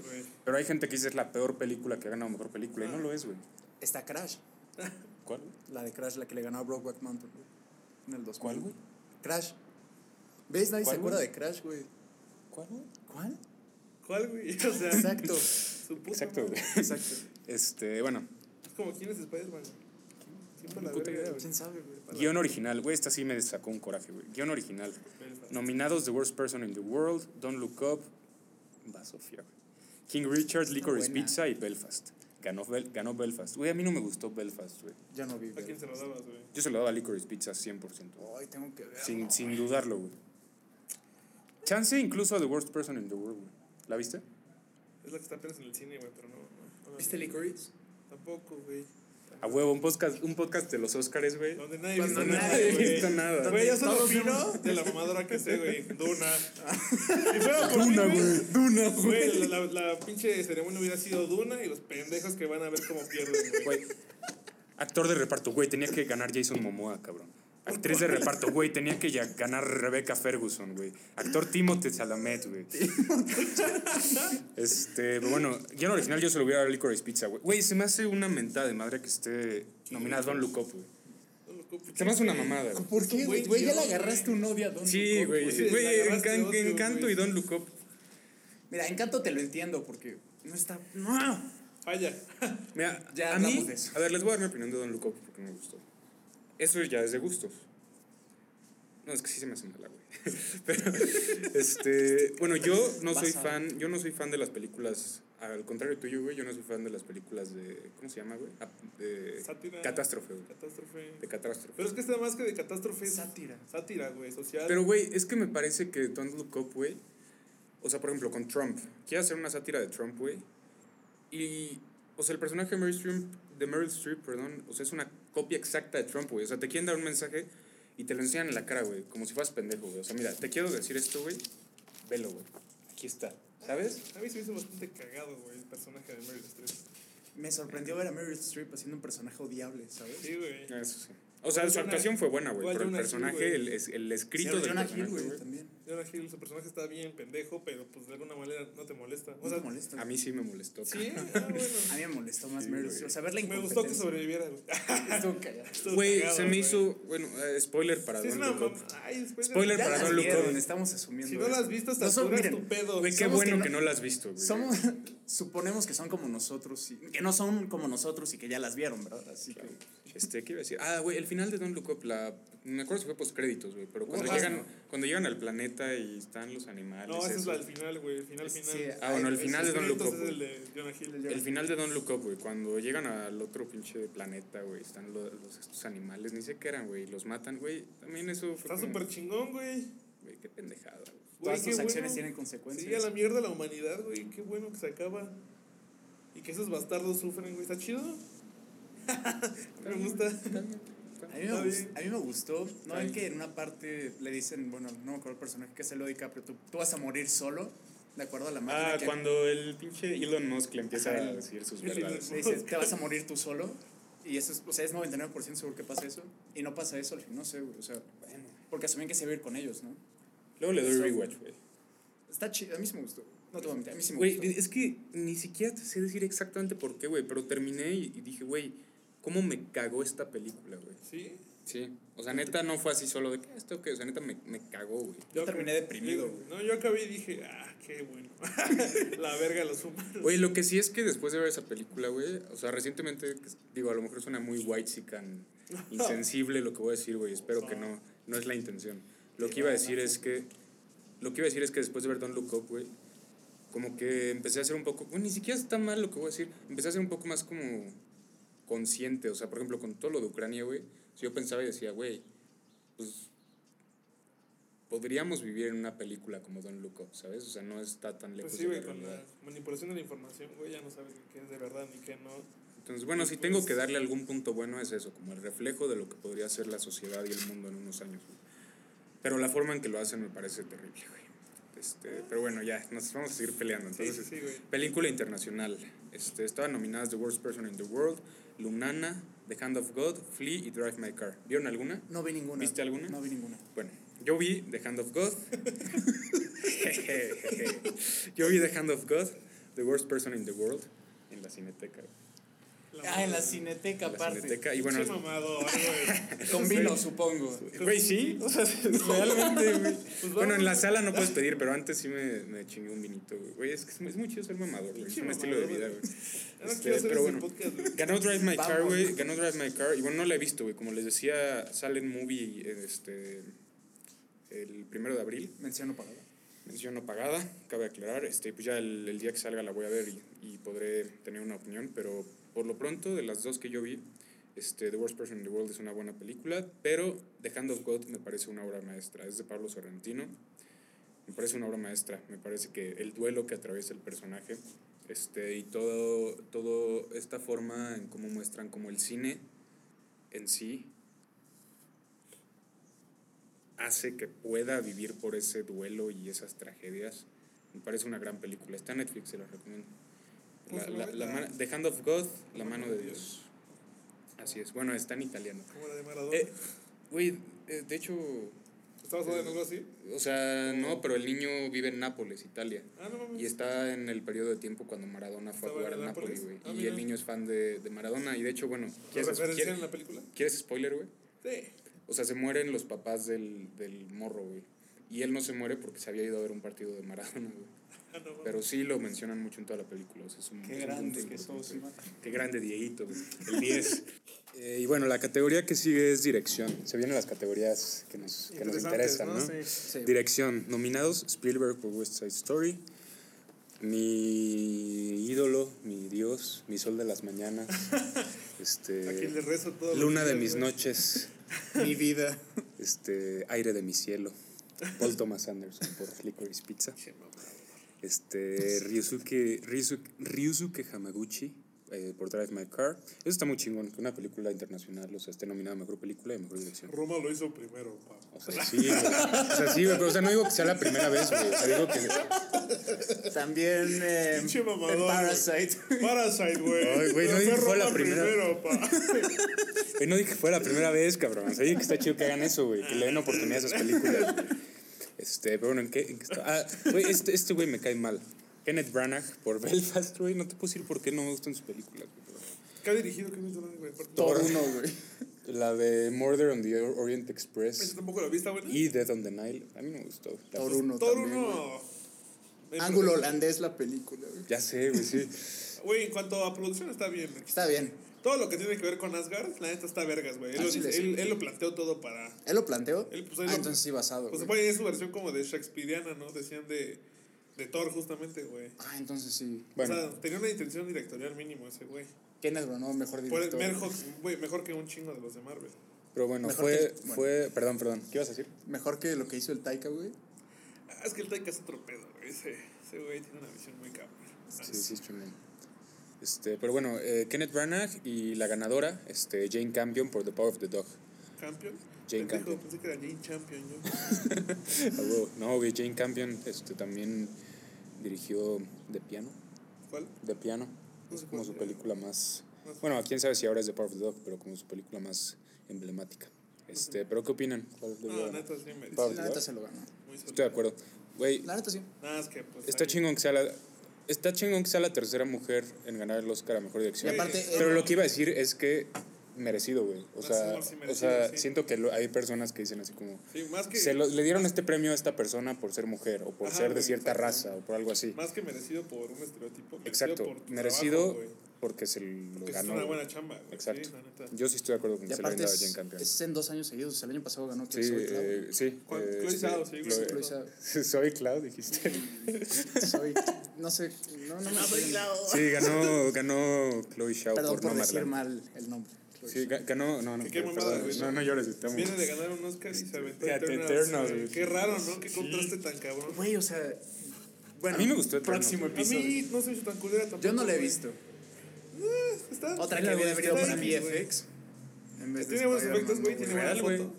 Pero hay gente que dice es la peor película que ha ganado mejor película y no Ah. lo es, güey. Está Crash. ¿Cuál? La de Crash, la que le ganó a Brokeback Mountain, güey. En el 2000. ¿Cuál, güey? Crash. ¿Ves? Nadie se ¿Cuál, acuerda de Crash, güey. ¿Cuál, güey? ¿Cuál? ¿Cuál, güey? O sea, Exacto. su puta Exacto, madre. güey. Exacto. Este, bueno, Es como, ¿quién es Spider-Man? Siempre la Puta verga, idea, güey. ¿Quién sabe, güey? guion original. Güey, esta sí me sacó un coraje, güey. Guión original. Belfast. Nominados The Worst Person in the World, Don't Look Up, va Sofía, güey. King Richard, Licorice. Pizza y Belfast. Ganó, Bel- ganó Belfast. Güey, a mí no me gustó Belfast, güey. Ya no vi. ¿A quién se lo dabas, güey? Yo se lo daba a Licorice Pizza 100%. Ay, tengo que ver. Sin, sin dudarlo, güey. Chance incluso a The Worst Person in the World, güey. ¿La viste? Es la que está apenas en el cine, güey, pero no. no, no ¿Viste Licorice? Tampoco, güey. A huevo, un podcast, un podcast de los Oscars, güey. Donde nadie Cuando visto nada, ha visto nada. Güey, yo solo vimos- de la mamadora que sé, güey. Duna. Si fuera por mí, güey. Duna, Güey, la, la, la pinche ceremonia hubiera sido Duna y los pendejos que van a ver cómo pierden. Güey. Actor de reparto, güey, tenía que ganar Jason Momoa, cabrón. Actriz de reparto, güey, tenía que ya ganar Rebecca Ferguson, güey. Actor Timothée Chalamet, güey. Este, bueno, guion original yo se lo hubiera dado a Licorice Pizza, güey. Güey, se me hace una mentada de madre que esté nominada Don't Look Up, güey. Se me hace una mamada, güey. ¿Por qué, güey? Güey, ya le agarraste un odio a Don Sí, Look Up, güey. sí, Güey, Encan- Encanto y Don't Look Up. Mira, Encanto te lo entiendo porque no está. ¡No! Falla. Mira, Ya a hablamos mí, de eso. a ver, les voy a dar mi opinión de Don Look Up porque me gustó. Eso ya es de gustos. No, es que sí se me hace mala, güey. Pero, este, bueno, yo no soy fan, yo no soy fan de las películas, al contrario tuyo, güey, yo no soy fan de las películas de, ¿cómo se llama, güey? Ah, De Sátira. catástrofe, güey. Catástrofe. De catástrofe. Pero es que está más que de catástrofe. es Sátira. Sátira, güey, social. Pero, güey, es que me parece que Don't Look Up, güey, o sea, por ejemplo, con Trump, quiere hacer una sátira de Trump, güey, y, o sea, el personaje de Meryl Streep, de Meryl Streep, perdón, o sea, es una copia exacta de Trump, güey, o sea, te quieren dar un mensaje y te lo enseñan en la cara, güey, como si fueras pendejo, güey, o sea, mira, te quiero decir esto, güey, velo, güey, aquí está, ¿sabes? A mí se me hizo bastante cagado, güey, el personaje de Meryl Streep. Me sorprendió ver a Meryl Streep haciendo un personaje odiable, ¿sabes? Sí, güey. Eso sí. O sea, su actuación fue buena, güey, pero el personaje, el, el escrito Sí, del Jonah personaje, güey, también. Jonah Hill, su personaje está bien pendejo, pero pues de alguna manera no te molesta. O sea, molesta. a mí sí me molestó. sí, ah, bueno. A mí me molestó más Sí, Meryl güey. Streep. O sea, ver la Me gustó que sobreviviera, güey. Estuvo se me hizo, bueno, eh, spoiler para Sí, una Look Up. Ay, Spoiler para las Don't Look Up. estamos asumiendo. Si no las has visto, hasta No son- altura es miren, tu pedo. Güey, qué bueno que que no- no, la has visto, güey. Somos, suponemos que son como nosotros, y, que no son como nosotros y que ya las vieron, ¿verdad? Así que. Este, ¿qué iba a decir? Ah, güey, el final de Don't Look Up, la... Me acuerdo si fue post créditos, güey, pero cuando llegan, cuando llegan al planeta y están los animales. No, ese es del final, güey. El final, Sí, final. Ah, bueno, el final de Don't Look Up, el de Hill. El final de Don't Look Up, güey, cuando llegan al otro pinche planeta, güey, están los, los- estos animales, ni sé qué eran, güey, los matan, güey. También eso fue Está como- súper chingón, güey. Güey, qué pendejada, güey. Todas tus acciones bueno. tienen consecuencias. Sí, a la mierda la humanidad, güey. Qué bueno que se acaba. Y que esos bastardos sufren, güey. ¿Está chido? me gusta. A mí, me Está gust- bien. a mí me gustó. ¿No ven que en una parte le dicen, bueno, no me acuerdo el personaje que es el DiCaprio, tú, tú vas a morir solo, de acuerdo a la máquina Ah, que cuando el pinche Elon Musk le empieza Ajá, a decir sus verdades. le dice, te vas a morir tú solo. Y eso es, o sea, es 99% seguro que pasa eso. Y no pasa eso al fin, no sé, güey. O sea, Bueno. porque asumen que se va a ir con ellos, ¿no? Luego le doy rewatch, güey. Está chido, a mí sí me gustó. No te voy a mentir, a mí sí me Güey, gustó. es que ni siquiera te sé decir exactamente por qué, güey, pero terminé y, y dije, güey, ¿cómo me cagó esta película, güey? Sí. Sí, o sea, neta no fue así solo de que esto que, o sea, neta me, me cagó, güey. Yo terminé deprimido, güey. No, yo acabé y dije, ah, qué bueno. la verga de los humanos. Güey, lo que sí es que después de ver esa película, güey, o sea, recientemente, digo, a lo mejor suena muy white sican insensible lo que voy a decir, güey, espero que no, no es la intención. Lo que iba a decir es que, lo que iba a decir es que después de ver Don't Look Up, güey, como que empecé a ser un poco, bueno, ni siquiera está mal lo que voy a decir, empecé a ser un poco más como consciente, o sea, por ejemplo, con todo lo de Ucrania, güey, si yo pensaba y decía, güey, pues podríamos vivir en una película como Look Up, ¿sabes? O sea, no está tan lejos Pues sí, de la güey, con la manipulación de la información, güey, ya no sabes qué es de verdad ni qué no. Entonces, bueno, si tengo que darle algún punto bueno es eso, como el reflejo de lo que podría ser la sociedad y el mundo en unos años. güey. Pero la forma en que lo hacen me parece terrible, güey. Este, pero bueno, ya, nos vamos a seguir peleando. Entonces, sí, sí, película internacional. Este, estaban nominadas The Worst Person in the World, Lunana, The Hand of God, Flea y Drive My Car. ¿Vieron alguna? No vi ninguna. ¿Viste alguna? No vi ninguna. Bueno, yo vi The Hand of God. yo vi The Hand of God, The Worst Person in the World, en la Cineteca. Ah, en la cineteca En la aparte. Cineteca. Y bueno. Con vino, supongo. Güey, sí, o sea, realmente, güey. Pues bueno, en la sala no puedes pedir, pero antes sí me, me chingué un vinito, güey. Es que es, muy chido ser mamador, güey. Es un estilo de vida, güey. No Este, quiero hacer pero bueno, podcast, ganó Drive My Car, güey. Ganó Drive My Car. Y bueno, no la he visto, güey. Como les decía, sale en movie este, el primero de abril. Menciono pagada. Mención no pagada, cabe aclarar. Este, pues ya el, el día que salga la voy a ver y, y podré tener una opinión. Pero por lo pronto, de las dos que yo vi, este, The Worst Person in the World es una buena película. Pero The Hand of God me parece una obra maestra. Es de Pablo Sorrentino. Me parece una obra maestra. Me parece que el duelo que atraviesa el personaje este, y todo, todo esta forma en cómo muestran como el cine en sí hace que pueda vivir por ese duelo y esas tragedias. Me parece una gran película. Está en Netflix, se la recomiendo. ¿Cómo La, se la, The Hand of God, la mano de Dios. Así es. Bueno, está en italiano. Como la de Maradona. Eh, eh, de hecho, ¿Estabas hablando algo así? o sea, no, pero el niño vive en Nápoles, Italia. Ah, no mames. Y está en el periodo de tiempo cuando Maradona fue a ¿Estaba jugar en en Nápoles, güey. Ah, y mira. el niño es fan de, de Maradona. Y de hecho, bueno, ¿Lo ¿quieres, en la película? ¿quieres spoiler, güey? Sí. O sea, se mueren los papás del, del morro, güey. Y él no se muere porque se había ido a ver un partido de Maradona, güey. Ah, no. Pero sí lo mencionan mucho en toda la película. O sea, es un, Qué es un grande que sos. Iván. Qué grande Dieguito, güey. el 10. Eh, y bueno, la categoría que sigue es dirección. Se vienen las categorías que nos, que nos interesan, ¿no? Sí. Sí. Dirección, nominados, Spielberg por West Side Story, mi ídolo, mi dios, mi sol de las mañanas, este, Aquí le rezo todo. luna de mis noches, Mi vida. este, aire de mi cielo, Paul Thomas Anderson por Licorice Pizza, este, Ryusuke, Ryusuke, Ryusuke Hamaguchi eh, por Drive My Car. Eso está muy chingón, que una película internacional, o sea, esté nominada a Mejor Película y Mejor Dirección. Roma lo hizo primero, pa. O sea, sí, güey. O sea, sí, güey, pero o sea, no digo que sea la primera vez, güey. O sea, digo que También eh, Pinche en güey. Parasite. Parasite, güey. Ay, güey, no Pero dije que fue la Roma primera. primero, pa. Güey, no dije que fue la primera vez, cabrón. O sea, dije que está chido que hagan eso, güey. Que le den oportunidad a esas películas. Este, pero bueno, ¿en qué, en qué está? Ah, güey, este, este güey me cae mal. Kenneth Branagh por Belfast, güey. No te puedo decir por qué no me gustan sus películas, güey. ¿Qué ha dirigido Kevin Durant, güey? Thor Thor. 1, güey. La de Murder on the Orient Esa Express tampoco la viste, güey. y Death on the Nile. A mí no me gustó. Thor 1 Thor también. güey. 1. Eh, Ángulo holandés la película, güey. Ya sé, güey, sí. Güey, en cuanto a producción está bien. güey. Está bien. Todo lo que tiene que ver con Asgard, la neta está vergas, güey. Él, lo chile, dice- sí. él, él lo planteó todo para... ¿Él lo planteó? Él, pues, él ah, lo- entonces sí basado, Pues se güey. puede ir su versión como de Shakespeareana, ¿no? Decían de, de Thor, justamente, güey. Ah, entonces sí. Bueno, O sea, tenía una intención directorial mínimo ese güey. Kenneth Branagh, mejor director. Mejor, güey, mejor que un chingo de los de Marvel. pero bueno, Mejor fue, que- bueno. fue. Perdón, perdón. ¿Qué ibas a decir? Mejor que lo que hizo el Taika, güey. Ah, es que el Taika es otro pedo, güey. Ese, ese güey tiene una visión muy cabrón. Sí, sí, es chingón. Este, pero bueno, eh, Kenneth Branagh y la ganadora, este, Jane Campion por The Power of the Dog. ¿Campion? Jane Pendejo, Campion. Pensé que era Jane Champion, yo. Ah. No, güey, Jane Campion este, también dirigió The Piano. ¿Cuál? The Piano. No sé como su película más. Más- Bueno, quién sabe si ahora es The Power of the Dog, pero como su película más emblemática. Este, pero ¿qué opinan? ¿Cuál debió No, neta sí me Power of La neta se lo ganó. Muy Estoy de acuerdo. Güey, La neta sí. Nada, es que pues. está ahí- chingón que sea la. Está chingón que sea la tercera mujer en ganar el Oscar a mejor dirección. Y aparte, Pero él- lo que iba a decir es que merecido, güey. O sea, sí, o sea sí. siento que lo- hay personas que dicen así como Sí, más que. se lo- le dieron este premio a esta persona por ser mujer o por Ajá, ser de güey, cierta raza o por algo así. Más que merecido por un estereotipo. merecido Exacto, por tu merecido trabajo, porque se lo Porque es ganó. una buena chamba, güey. Exacto. Sí, la neta. Yo sí estoy de acuerdo con que se lo dado a es, Jane Campion. es en dos años seguidos. El año pasado ganó que Sí, soy eh, sí. Eh, Chloe Zhao, sí, Chloe-. Soy Cloud, dijiste. Soy, no sé, no, no me acuerdo. Sí, ganó, ganó Chloe Shao Perdón por por No decir mal el nombre. Sí, ga- ganó. No, no, Qué perdón, mamada, güey, no, ¿no? no llores, estamos. Viene de ganar un Oscar y se aventó Fíjate, Eternals, Eternals, güey. güey. Qué raro, ¿no? Qué contraste tan cabrón. Güey, o sea. Bueno, A mí me gustó Eternals, Próximo güey. A episodio. mí no se me hizo tan culera tampoco. Yo no la he visto. Eh, está- Otra que hubiera bien, haber ido está para. En vez de Tiene buenos efectos, güey, ¿no, tiene buena foto.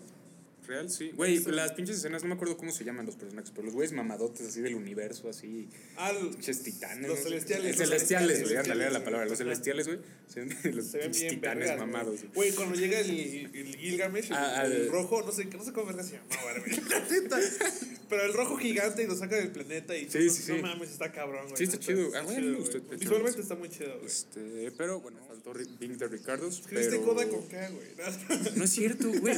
Real, sí. Güey, las pinches escenas, no me acuerdo cómo se llaman los personajes, pero los güeyes mamadotes así del universo, así. Ah, Pinches titanes. Los no celestiales, Eh, los celestiales, güey, ándale, la palabra. Los celestiales, güey. Se ven los Se ven bien titanes vergas, mamados. güey. Cuando llega el, el Gilgamesh, el, Ah, el al- rojo, no sé, no sé cómo verga se llamaba, güey. Pero el rojo gigante y lo saca del planeta y Sí, no, sí, no sí. mames, está cabrón, güey. Sí, está chido. Ah. Eternals. Visualmente está muy chido, güey. Este, pero bueno, de Ricardos. Escribiste Pero... coda con K, güey. No es cierto, güey.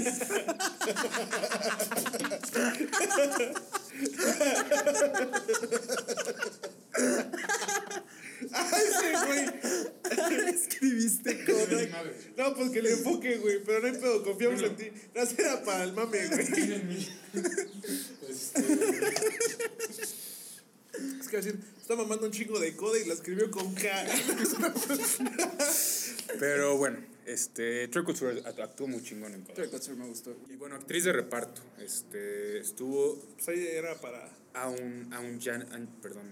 ¡Ay, sí, güey! Escribiste Kodak. No, pues que le enfoque, güey. Pero no hay pedo, confiamos en ti. No era para el mame, güey. Es que decir, está mamando un chingo de coda y la escribió con K. Pero bueno, este, Troy Couture act- actuó muy chingón en Troy Coda. Kotsur me gustó. Y bueno, actriz de reparto. Este, estuvo Pues ahí era para. a un, a un Jan, an- perdón,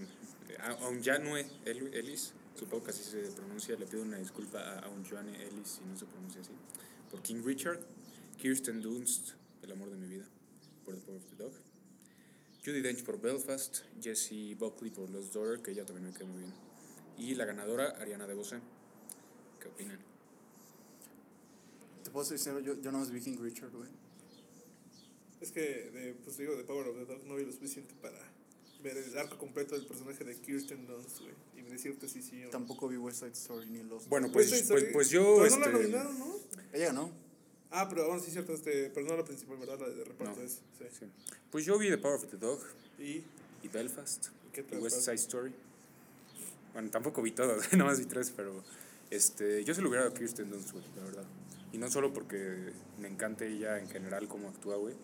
a, a un Janue El- Ellis, supongo que así se pronuncia, le pido una disculpa a, a un Janue Ellis si no se pronuncia así, por King Richard, Kirsten Dunst, El amor de mi vida, por The Power of the Dog, Judy Dench por Belfast, Jessie Buckley por Los Daughter, que ella también me quedó muy bien, y la ganadora, Ariana DeBose. ¿Qué opinan? Te puedo sincero, yo, yo no más vi King Richard, güey. Es que, de, pues digo, de Power of the Dog no vi lo suficiente para ver el arco completo del personaje de Kirsten Dunst, güey. Y decirte si sí o no. Tampoco vi West Side Story ni los. Bueno, Pues, pues, sí, pues, pues yo... Pero no la este, nominaron, ¿no? Ella ganó. Ah, pero bueno, sí, cierto, este, pero no la principal, ¿verdad? La de reparto No. es. Sí. sí. Pues yo vi The Power of the Dog Y. y Belfast. ¿Qué y tal? West Side Story. Bueno, tampoco vi todas, nada más vi tres, pero este, yo se lo hubiera dado a Kirsten Dunst, güey, la verdad. Y no solo porque me encante ella en general cómo actúa, güey.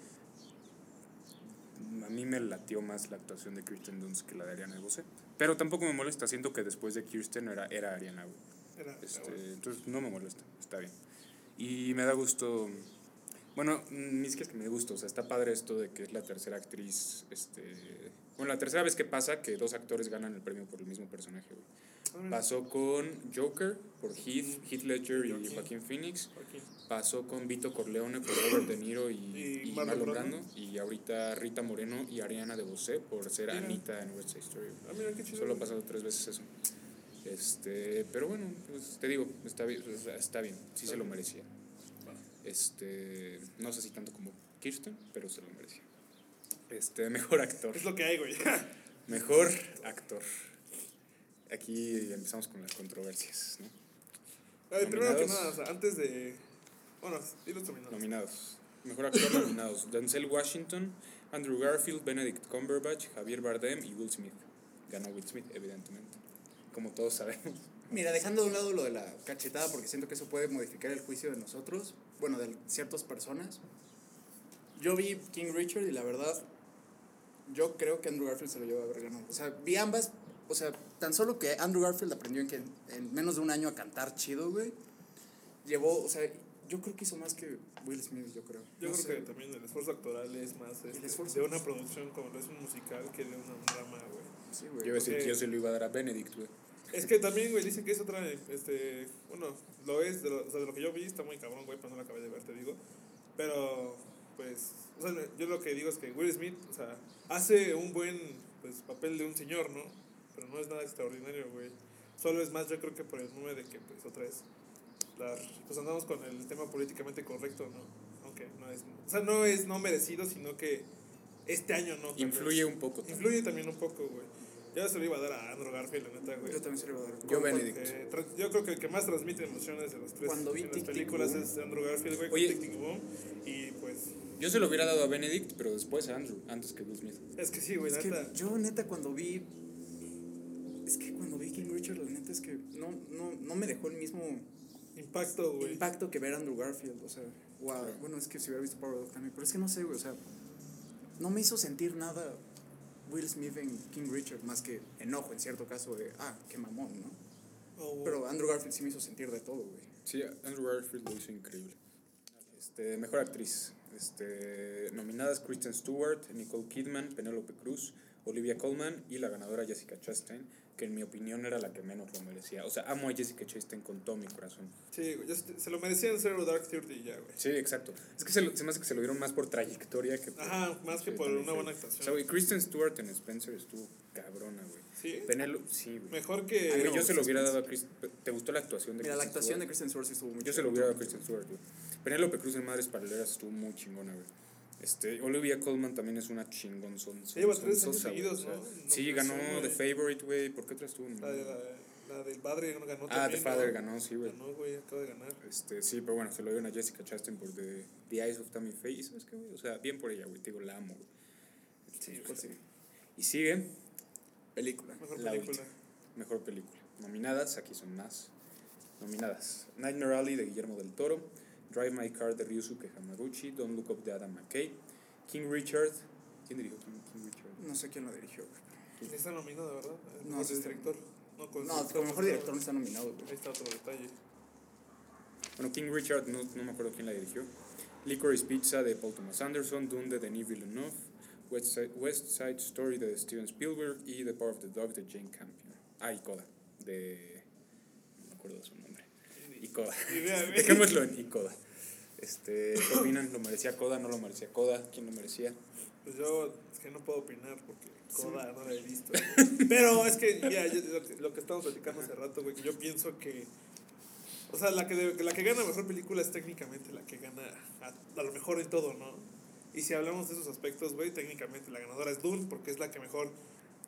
A mí me latió más la actuación de Kirsten Dunst que la de Ariana DeBose. Pero tampoco me molesta, siento que después de Kirsten era, era Ariana, güey. Era, Este, entonces no me molesta, está bien. Y me da gusto. Bueno, mm, ni siquiera es que me dé gusto, o sea, está padre esto de que es la tercera actriz. Este, bueno, la tercera vez que pasa que dos actores ganan el premio por el mismo personaje. güey. Pasó con Joker por Heath, Heath Ledger y Joaquin. Joaquin Phoenix. Joaquín. Pasó con Vito Corleone por Robert De Niro y, Y y Marlon Brando. Y ahorita Rita Moreno y Ariana DeBose por ser. Anita en West Side Story. Ah. Solo ha pasado tres veces eso. Este, pero bueno, pues te digo, está bien, está bien, sí se lo merecía. Este, no sé si tanto como Kirsten, pero se lo merecía. Este, mejor actor. Es lo que hay, güey. Mejor actor. Aquí empezamos con las controversias, ¿no? A ver, primero que Nominados. nada, o sea, antes de. Bueno, dilos terminados. Nominados. Mejor actor nominados. Denzel Washington, Andrew Garfield, Benedict Cumberbatch, Javier Bardem y Will Smith. Ganó Will Smith, evidentemente. Como todos sabemos. Mira, dejando de un lado lo de la cachetada, porque siento que eso puede modificar el juicio de nosotros, bueno, de ciertas personas. Yo vi King Richard y la verdad, yo creo que Andrew Garfield se lo lleva a haber ganado. O sea, vi ambas, o sea, tan solo que Andrew Garfield aprendió en, que, en menos de un año a cantar chido, güey. Llevó, o sea, yo creo que hizo más que Will Smith, yo creo. Yo No creo sé. que también el esfuerzo actoral es más este, esfuerzo. de una producción como lo es un musical que de una drama, güey. Sí, Yo güey. que yo se lo iba a dar a Benedict, güey. Es que también, güey, dicen que es otra, este, bueno, lo es, de lo, o sea, de lo que yo vi está muy cabrón, güey, pero no lo acabé de ver, te digo. Pero, pues, o sea, yo lo que digo es que Will Smith, o sea, hace un buen, pues, papel de un señor, ¿no? Pero no es nada extraordinario, güey. Solo es más, yo creo que por el nombre de que, pues, otra vez, la, pues andamos con el tema políticamente correcto, ¿no? Aunque no es, o sea, no es no merecido, sino que este año no. Influye un poco también. Influye también un poco, güey. Yo se lo iba a dar a Andrew Garfield, la neta, güey. Yo también se lo iba a dar. Yo Benedict. Yo creo que el que más transmite emociones de los tres Cuando vi en las Tic Tic películas es Andrew Garfield, güey, con Oye. Tic Tic Boom. Y pues, Yo se lo hubiera dado a Benedict, pero después a Andrew, antes que Will Smith. es que sí, güey, Es que neta. yo neta cuando vi es que cuando vi King Richard la neta es que no no no me dejó el mismo Impacto, güey. impacto que ver a Andrew Garfield, o sea, wow, bueno, es que si hubiera visto Power Dog también, pero es que no sé, güey, o sea, no me hizo sentir nada Will Smith en King Richard más que enojo en cierto caso de, ah, qué mamón, ¿no? Oh, güey. Pero Andrew Garfield sí me hizo sentir de todo, güey. Sí, Andrew Garfield lo hizo increíble. Este, mejor actriz. Este, nominadas Kristen Stewart, Nicole Kidman, Penelope Cruz, Olivia Colman y la ganadora Jessica Chastain, que en mi opinión era la que menos lo merecía. O sea, amo a Jessica Chastain con todo mi corazón. Sí, güey, se, lo merecían Zero Dark Thirty y ya, güey. Sí, exacto. Es que se, lo- se me hace que se lo dieron más por trayectoria que por... Ajá, más que Sí, por una buena O sea, actuación. güey, Kristen Stewart en Spencer estuvo cabrona, güey. Sí, Penelope, sí, güey. mejor Güey, que... yo se lo hubiera dado a Kristen... ¿Te gustó la actuación de Mira, la Kristen actuación de? Kristen Stewart sí estuvo muy Yo se lo hubiera dado a Kristen Stewart, güey. Penélope Cruz en Madres Paralelas estuvo muy chingona, güey. Este, Olivia Colman también es una chingón son, Lleva tres años seguidos, ¿no? Sí, ganó pues, The. Favorite, güey. ¿Por qué otra estuvo? La, de la, la del padre ganó ah, The también, Father ¿no? ganó, sí, güey. Ganó, güey, acaba de ganar. Este, sí, pero bueno, se lo dieron a Jessica Chastain por The, The Eyes of Tammy Faye. ¿Y sabes qué, güey? O sea, bien por ella, güey. Te digo, la amo, güey. Sí, pues sí. Y sigue Película. Mejor La película. última. Mejor película. Nominadas, aquí son más. Nominadas. Nightmare Alley de Guillermo del Toro, Drive My Car de Ryusuke Hamaguchi, Don't Look Up de Adam McKay, King Richard. ¿Quién dirigió King, King Richard? No sé quién lo dirigió. Está nominado, ¿verdad? No, sí. director. No, con No, como mejor director no está nominado, güey. Ahí está otro detalle. Bueno, King Richard, no, no me acuerdo quién la dirigió. Licorice Pizza de Paul Thomas Anderson, Dune de Denis Villeneuve, West Side, West Side Story de Steven Spielberg y The Power of the Dog de Jane Campion. Ah, y Coda, de... No me acuerdo de su nombre. Y Coda. Dejémoslo en Icoda. Este, ¿Qué opinan? ¿Lo merecía Coda? ¿No lo merecía Coda? ¿Quién lo merecía? Pues yo es que no puedo opinar porque Coda no la he visto. Pero es que, mira, yo- lo, que, lo que estábamos platicando hace rato, güey, que yo pienso que. O sea, la que, la que gana mejor película es técnicamente la que gana a, a lo mejor en todo, ¿no? Y si hablamos de esos aspectos, güey, técnicamente la ganadora es Dune porque es la que mejor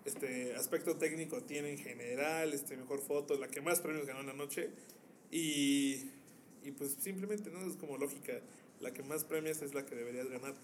este aspecto técnico tiene en general, este mejor foto, la que más premios ganó en la noche. Y, y pues simplemente, ¿no? Es como lógica, la que más premios es la que deberías ganar.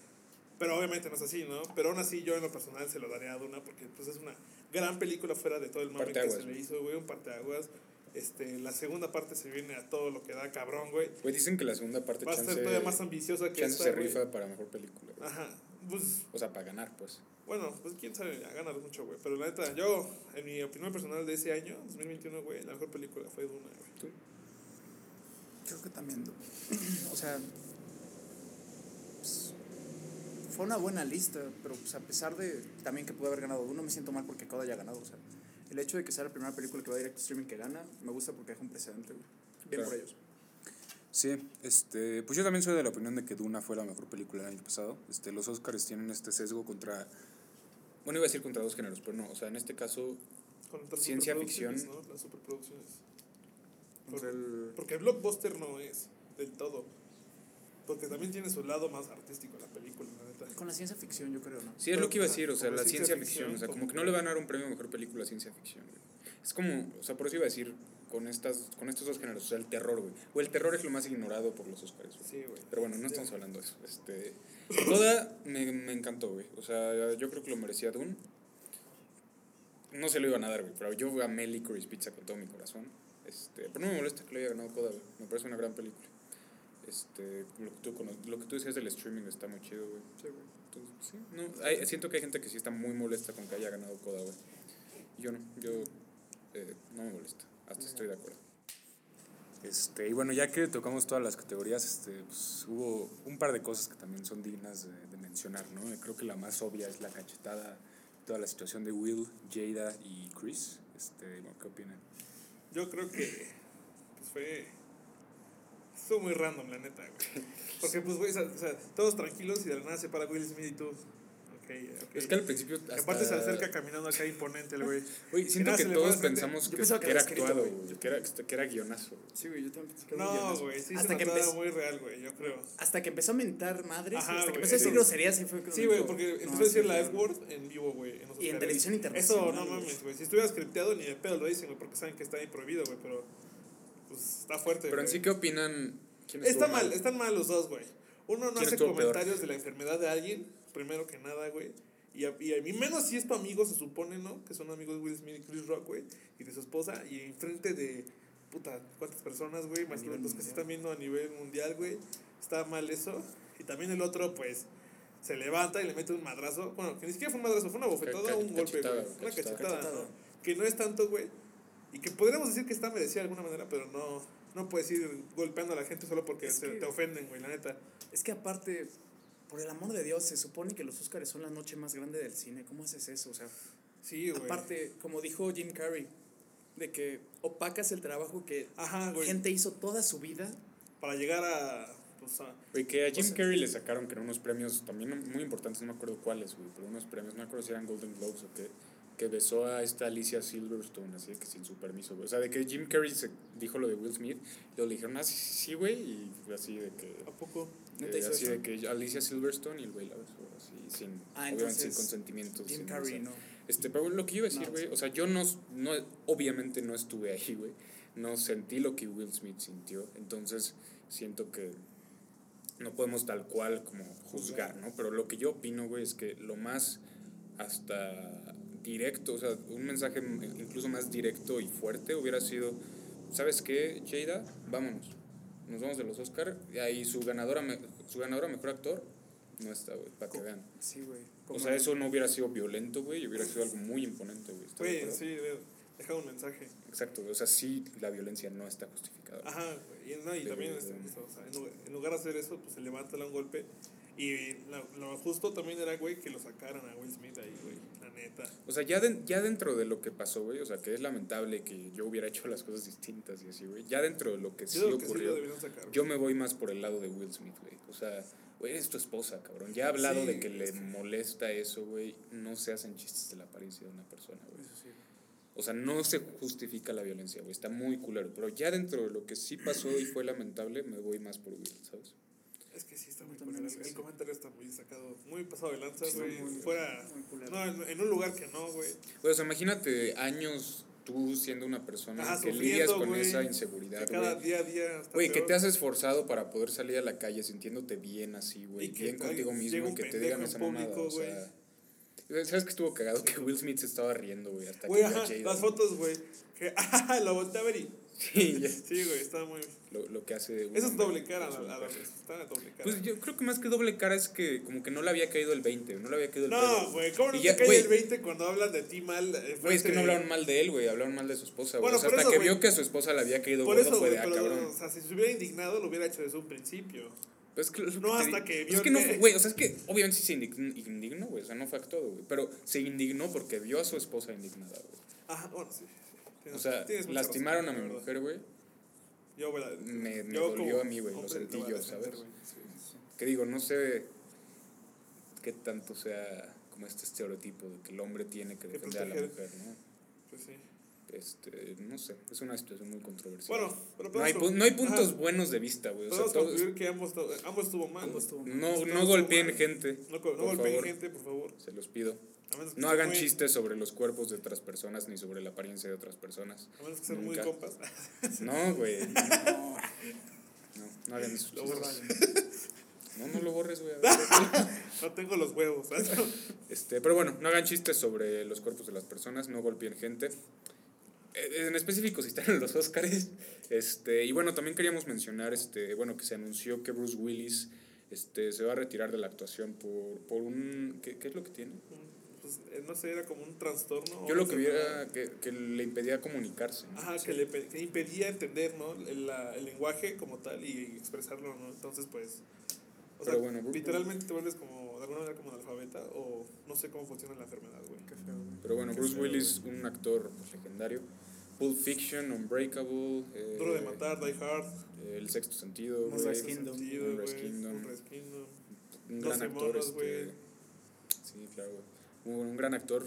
Pero obviamente no es así, ¿no? Pero aún así yo en lo personal se lo daría a Duna porque pues es una gran película fuera de todo el mame que se le hizo, güey, un parteaguas. Este, la segunda parte se viene a todo lo que da cabrón, güey. Pues dicen que la segunda parte Va a ser todavía más ambiciosa que esta, se güey. rifa para mejor película. güey. Ajá. Pues O sea, para ganar, pues. bueno, pues quién sabe, a ganar mucho, güey. Pero la neta, yo, en mi opinión personal de ese año, 2021, güey, la mejor película fue Duna, güey. ¿Tú? Creo que también. O sea. pues, fue una buena lista, pero pues, a pesar de también que pude haber ganado uno, me siento mal porque Coda haya ganado. O sea, el hecho de que sea la primera película que va directo a streaming que gana, me gusta porque deja un precedente, güey. Bien Claro. por ellos. Sí, este, pues yo también soy de la opinión de que Duna fue la mejor película del año pasado. Este, los Oscars tienen este sesgo contra, bueno, iba a decir contra dos géneros, pero no, o sea, en este caso, Ciencia ficción. ¿no? Las superproducciones. Contra el- Porque el blockbuster no es del todo. Porque también tiene su lado más artístico la película, la neta. Con la ciencia ficción, yo creo, ¿no? sí es lo que iba a decir, o sea, la ciencia ciencia ficción, ficción, o sea, como como- que no le van a dar un premio a mejor película a ciencia ficción. güey. Es como, o sea, por eso iba a decir con estas, con estos dos géneros, o sea, el terror, güey. O el terror es lo más ignorado por los Oscars. güey. Sí, güey. Pero bueno, no estamos hablando de eso. Este, Coda me, me encantó, güey. O sea, yo creo que lo merecía Dune. No se lo iban a dar, güey, pero yo amé Licorice Pizza con todo mi corazón. Este, pero no me molesta que lo haya ganado Coda, güey. Me parece una gran película. Este, lo que tú, lo que tú decías del streaming está muy chido, güey. Sí, güey. Entonces, sí, no, hay- siento que hay gente que sí está muy molesta con que haya ganado Coda, güey. Yo no, yo eh, no me molesta. Hasta estoy de acuerdo. Este, y bueno, ya que tocamos todas las categorías, este, pues, hubo un par de cosas que también son dignas de, de mencionar, ¿no? Creo que la más obvia es la cachetada, toda la situación de Will, Jada y Chris. Este, bueno, ¿Qué opinan? Yo creo que pues fue estuvo muy random la neta, güey. Porque pues güey, o sea, o sea, todos tranquilos y de la nada se para Will Smith y tú. Ok, ok. Es que al principio. Que Hasta, aparte se acerca caminando acá imponente el güey. Güey, siento que todos pensamos que, que que era actuado, güey. que era, que era guionazo. güey. Sí, güey, yo también pensé que era No, güey, sí Hasta se que empezó- muy real, güey, yo creo. Hasta que empezó a mentar madres, Ajá, hasta que empezó a decir sí. groserías y fue como Sí, güey, porque "No, empezó a decir la claro". F-word en vivo, güey. Y en televisión Eso internacional, no güey. mames, güey. Si estuviera scripteado, ni de pedo lo dicen, güey, porque saben que está ahí prohibido, güey, pero. Pues está fuerte. Pero en sí, ¿qué opinan? ¿Quién Está mal, están mal los dos, güey. Uno no ¿Quién hace estuvo peor? comentarios de la enfermedad de alguien, primero que nada, güey. Y a, y a mí menos si es tu amigo, se supone, ¿no? Que son amigos de Will Smith y Chris Rock, güey. Y de su esposa. Y enfrente de, puta, ¿cuántas personas, güey? Más los que se están viendo a nivel mundial, güey. Está mal eso. Y también el otro, pues, se levanta y le mete un madrazo. Bueno, que ni siquiera fue un madrazo, fue una bofetada o un golpe, güey. Una cachetada. cachetada, Cachetada. ¿no? Que no es tanto, güey. Y que podríamos decir que está merecida de alguna manera, pero no, no puedes ir golpeando a la gente solo porque se- que- te ofenden, güey, la neta. Es que aparte, por el amor de Dios, se supone que los Oscars son la noche más grande del cine. ¿Cómo haces eso? O sea, Sí, güey. aparte, como dijo Jim Carrey, de que opacas el trabajo que Ajá, güey. gente hizo toda su vida. Para llegar a. Pues, a Güey, que a Jim O sea- Carrey le sacaron que eran unos premios también muy importantes, no me acuerdo cuáles, güey, pero unos premios, no me acuerdo si eran Golden Globes o qué, que besó a esta Alicia Silverstone, así de que sin su permiso, güey. O sea, de que Jim Carrey se dijo lo de Will Smith, y luego le dijeron, ah, sí, sí, sí, güey, y así de que... ¿A poco? ¿Neta eh, hizo así eso? de que Alicia Silverstone y el güey la besó, así, sin, Ah, obviamente sin entonces, consentimiento. Jim sin Carrey, ¿no? Este, pero lo que iba a decir, No, güey, o sea, yo no, no, obviamente no estuve ahí, güey, no sentí lo que Will Smith sintió, entonces siento que no podemos tal cual como juzgar, ¿no? Pero lo que yo opino, güey, es que lo más hasta directo, o sea, un mensaje incluso más directo y fuerte hubiera sido, ¿sabes qué, Jada? Vámonos, nos vamos de los Oscar y ahí su ganadora, su ganadora mejor actor no está, güey, para que vean. Sí, güey. O sea, eso no hubiera sido violento, güey, hubiera sido algo muy imponente, güey. ¿estás de Güey, sí, de- deja un mensaje. Exacto, güey, o sea, sí, la violencia no está justificada. Ajá, güey. Y, no, y Pero- también, o sea, en, lugar, de hacer eso, pues se levanta, un golpe. Y la- lo justo también era, güey, que lo sacaran a Will Smith ahí, güey. Neta. O sea, ya, den- ya dentro de lo que pasó, güey, o sea, que es lamentable que yo hubiera hecho las cosas distintas y así, güey, ya dentro de lo que sí que ocurrió, lo sacar. yo me voy más por el lado de Will Smith, güey. O sea, güey, es tu esposa, cabrón. Ya ha hablado Sí, de que le molesta eso, güey. No se hacen chistes de la apariencia de una persona, güey. Eso sí. O sea, no se justifica la violencia, güey. Está muy culero. Pero ya dentro de lo que sí pasó y fue lamentable, me voy más por Will, ¿sabes? Es que sí está muy culero. El sí. comentario está muy sacado, muy pasado de lanza, güey. muy- Fuera. muy culero. No, en, en un lugar que no, güey. Güey, o sea, imagínate años tú siendo una persona Ajá, que lidias con güey, esa inseguridad, cada güey. día a día. Güey, que te has esforzado para poder salir a la calle sintiéndote bien así, güey, bien contigo mismo y que te digan esa mamada, público, o sea... ¿Sabes que estuvo cagado? Que Will Smith se estaba riendo, güey, hasta Güey, que ajá, Jada- las fotos, güey. Que, ah, lo volteé a ver y. Sí, ya. Sí, güey, está muy. Lo, lo que hace... Eso es doble cara, la, la, mujer. está doble cara. Pues yo creo que más que doble cara es que como que no le había caído el 20, no le había caído el No, güey, ¿cómo no Y te ya, cae güey. el 20 cuando hablan de ti mal? eh, Güey, es que no hablaron mal de él, güey, hablaron mal de su esposa, güey. Bueno, o sea, hasta eso, que vio que a su esposa le había caído Por gordo eso, fue de, ah, cabrón. o sea, si se hubiera indignado, lo hubiera hecho desde un principio. Pues que No, que hasta que vio Es que no güey, o sea, es que obviamente sí se indignó, indignó, güey, o sea, no fue actuado, güey, pero se indignó porque vio a su esposa indignada, güey. Ajá, bueno, sí. O sea, lastimaron razón, a mi mujer, güey, Yo, güey, me- me yo dolió como a mí, güey, lo sentí yo, defender, ¿sabes? güey, sí, sí. que digo, no sé qué tanto sea como este estereotipo de que el hombre tiene que defender a la mujer, ¿no? Pues sí. Este, no sé, es una situación muy controversial. Bueno, pero no hay, no hay puntos ajá, buenos de vista, güey. O sea, Podemos todo- concluir que ambos, to- ambos estuvo mal. Ambos estuvo mal. no, todos no estuvo golpeen mal. gente, No, no golpeen favor. gente, por favor. se los pido. No hagan muy- chistes sobre los cuerpos de otras personas ni sobre la apariencia de otras personas. A menos que sean muy compas. No, güey. No, No, no hagan esos Lo. No, no lo borres, güey. No tengo los huevos. Este, pero bueno, no hagan chistes sobre los cuerpos de las personas, no golpeen gente. Eh, En específico, si están en los Oscars. Este, y bueno, también queríamos mencionar, este, bueno, que se anunció que Bruce Willis este, se va a retirar de la actuación por, por un... ¿qué, qué es lo que tiene? Pues, no sé, era como un trastorno. Yo lo que sé, viera que, que le impedía comunicarse. ¿no? Ajá, que le que impedía entender, ¿no? El, la- el lenguaje como tal y expresarlo, ¿no? Entonces, pues. O Pero sea, bueno, literalmente te vuelves como, de alguna manera, como analfabeta o no sé cómo funciona la enfermedad, güey. qué feo, güey. Pero bueno, Qué Bruce feo, Willis, un actor pues, legendario. Pulp Fiction, Unbreakable. eh, Duro de matar, Die Hard, eh, El sexto sentido. Moonrise güey, Kingdom. Sentido, Moonrise güey, Kingdom. Un gran actor. monos, este, güey. sí, claro, güey. Un, un gran actor.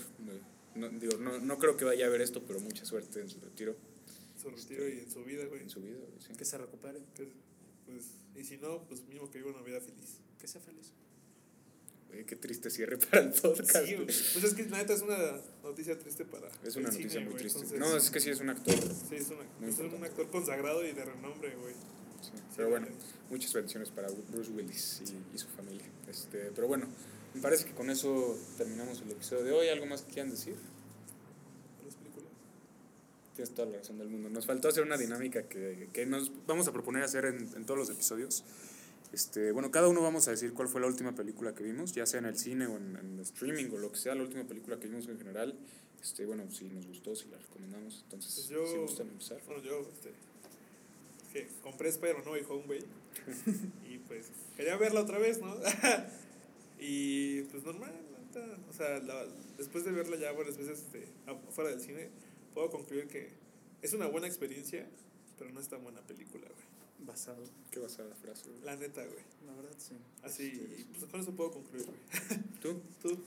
No, digo, no, no creo que vaya a ver esto, pero mucha suerte en su retiro, Su retiro y en su vida, güey. en su vida. güey, sí. Que se recupere, Que, pues, y si no, pues mismo que viva una vida feliz. que sea feliz. Güey, qué triste cierre para el podcast. Sí, pues es que la neta es una noticia triste para. es el una cine, noticia muy güey, triste. entonces- no, es que sí es un actor. Sí, es, una, Muy es un actor consagrado y de renombre, güey. sí. Pero bueno, muchas bendiciones para Bruce Willis y, y su familia. Este, pero bueno, me parece que con eso terminamos el episodio de hoy. ¿Algo más que quieran decir? Las películas. Tienes toda la razón del mundo. Nos faltó hacer una dinámica que, que nos vamos a proponer hacer en, en todos los episodios. Este, bueno, cada uno vamos a decir cuál fue la última película que vimos, ya sea en el cine o en, en streaming o lo que sea, la última película que vimos en general. Este, bueno, si nos gustó, si la recomendamos. Entonces, Pues yo- si gustan empezar. Bueno, yo, este. que compré Spider-Man No Way Home, güey. y pues quería verla otra vez, ¿no? y pues normal, o sea, la- después de verla ya varias veces este, afuera del cine, puedo concluir que es una buena experiencia, pero no es tan buena película, güey. Basado. Qué basada frase. güey. La neta, güey. La verdad, sí. Así, y pues con eso puedo concluir, güey. ¿Tú? Tú,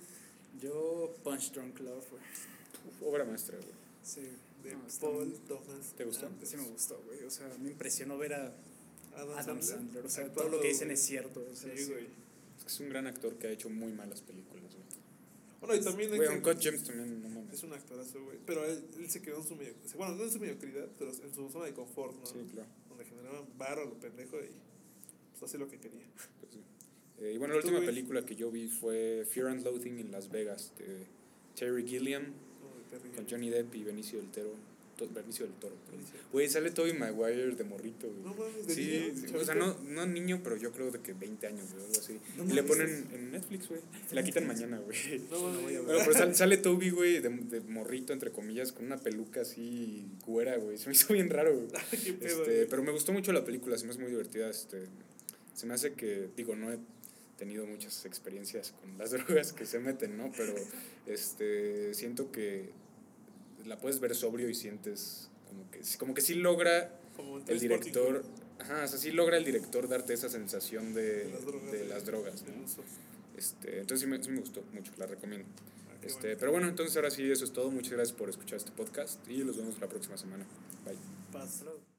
Yo, Punch Drunk Love, güey. Uf, obra maestra, güey. Sí. de No, Paul Thomas. ¿Te gustó? Sí me gustó, güey. O sea, me impresionó ver a Adam, Adam Sandler. O sea, todo lo que dicen güey. es cierto. O sea, Sí, güey. Es que es un gran actor que ha hecho muy malas películas, güey. Bueno, y también Güey, Uncut James también, no mames. es un actorazo, güey. Pero él, él se quedó en su mediocridad. Bueno, no en su mediocridad, pero en su zona de confort, ¿no? Sí, claro. Donde generaban barro a lo pendejo y pues hace lo que quería. Pues sí. Eh, y bueno, la ¿Tú, última película que yo vi fue Fear and Loathing in Las Vegas, de Terry Gilliam, de Terry con. Johnny Depp y Benicio del Toro. Benicio del Toro. Güey, sale Tobey Maguire de morrito, güey. No mames, de Sí, niño, sí, chavito. o sea, no, no niño, pero yo creo de que 20 años, güey, algo así. No y le ponen en Netflix, güey. La quitan mañana, güey. No mames. voy a ver. Bueno, pero sale, sale Toby, güey, de, de morrito, entre comillas, con una peluca así güera, güey. Se me hizo bien raro, güey. Qué pedo, Este, güey. pero me gustó mucho la película, se me hace muy divertida. Este, se me hace que, digo, no he tenido muchas experiencias con las drogas que se meten, ¿no? Pero este, siento que la puedes ver sobrio y sientes como que, como que sí logra Como el director, ajá, o sea, sí logra el director darte esa sensación de, de las drogas. de güey, las drogas, del ¿no? uso. Este, entonces sí me, sí me gustó mucho, la recomiendo. Ah, Este, bueno. pero bueno, entonces ahora sí, eso es todo. Muchas gracias por escuchar este podcast y los vemos la próxima semana. Bye.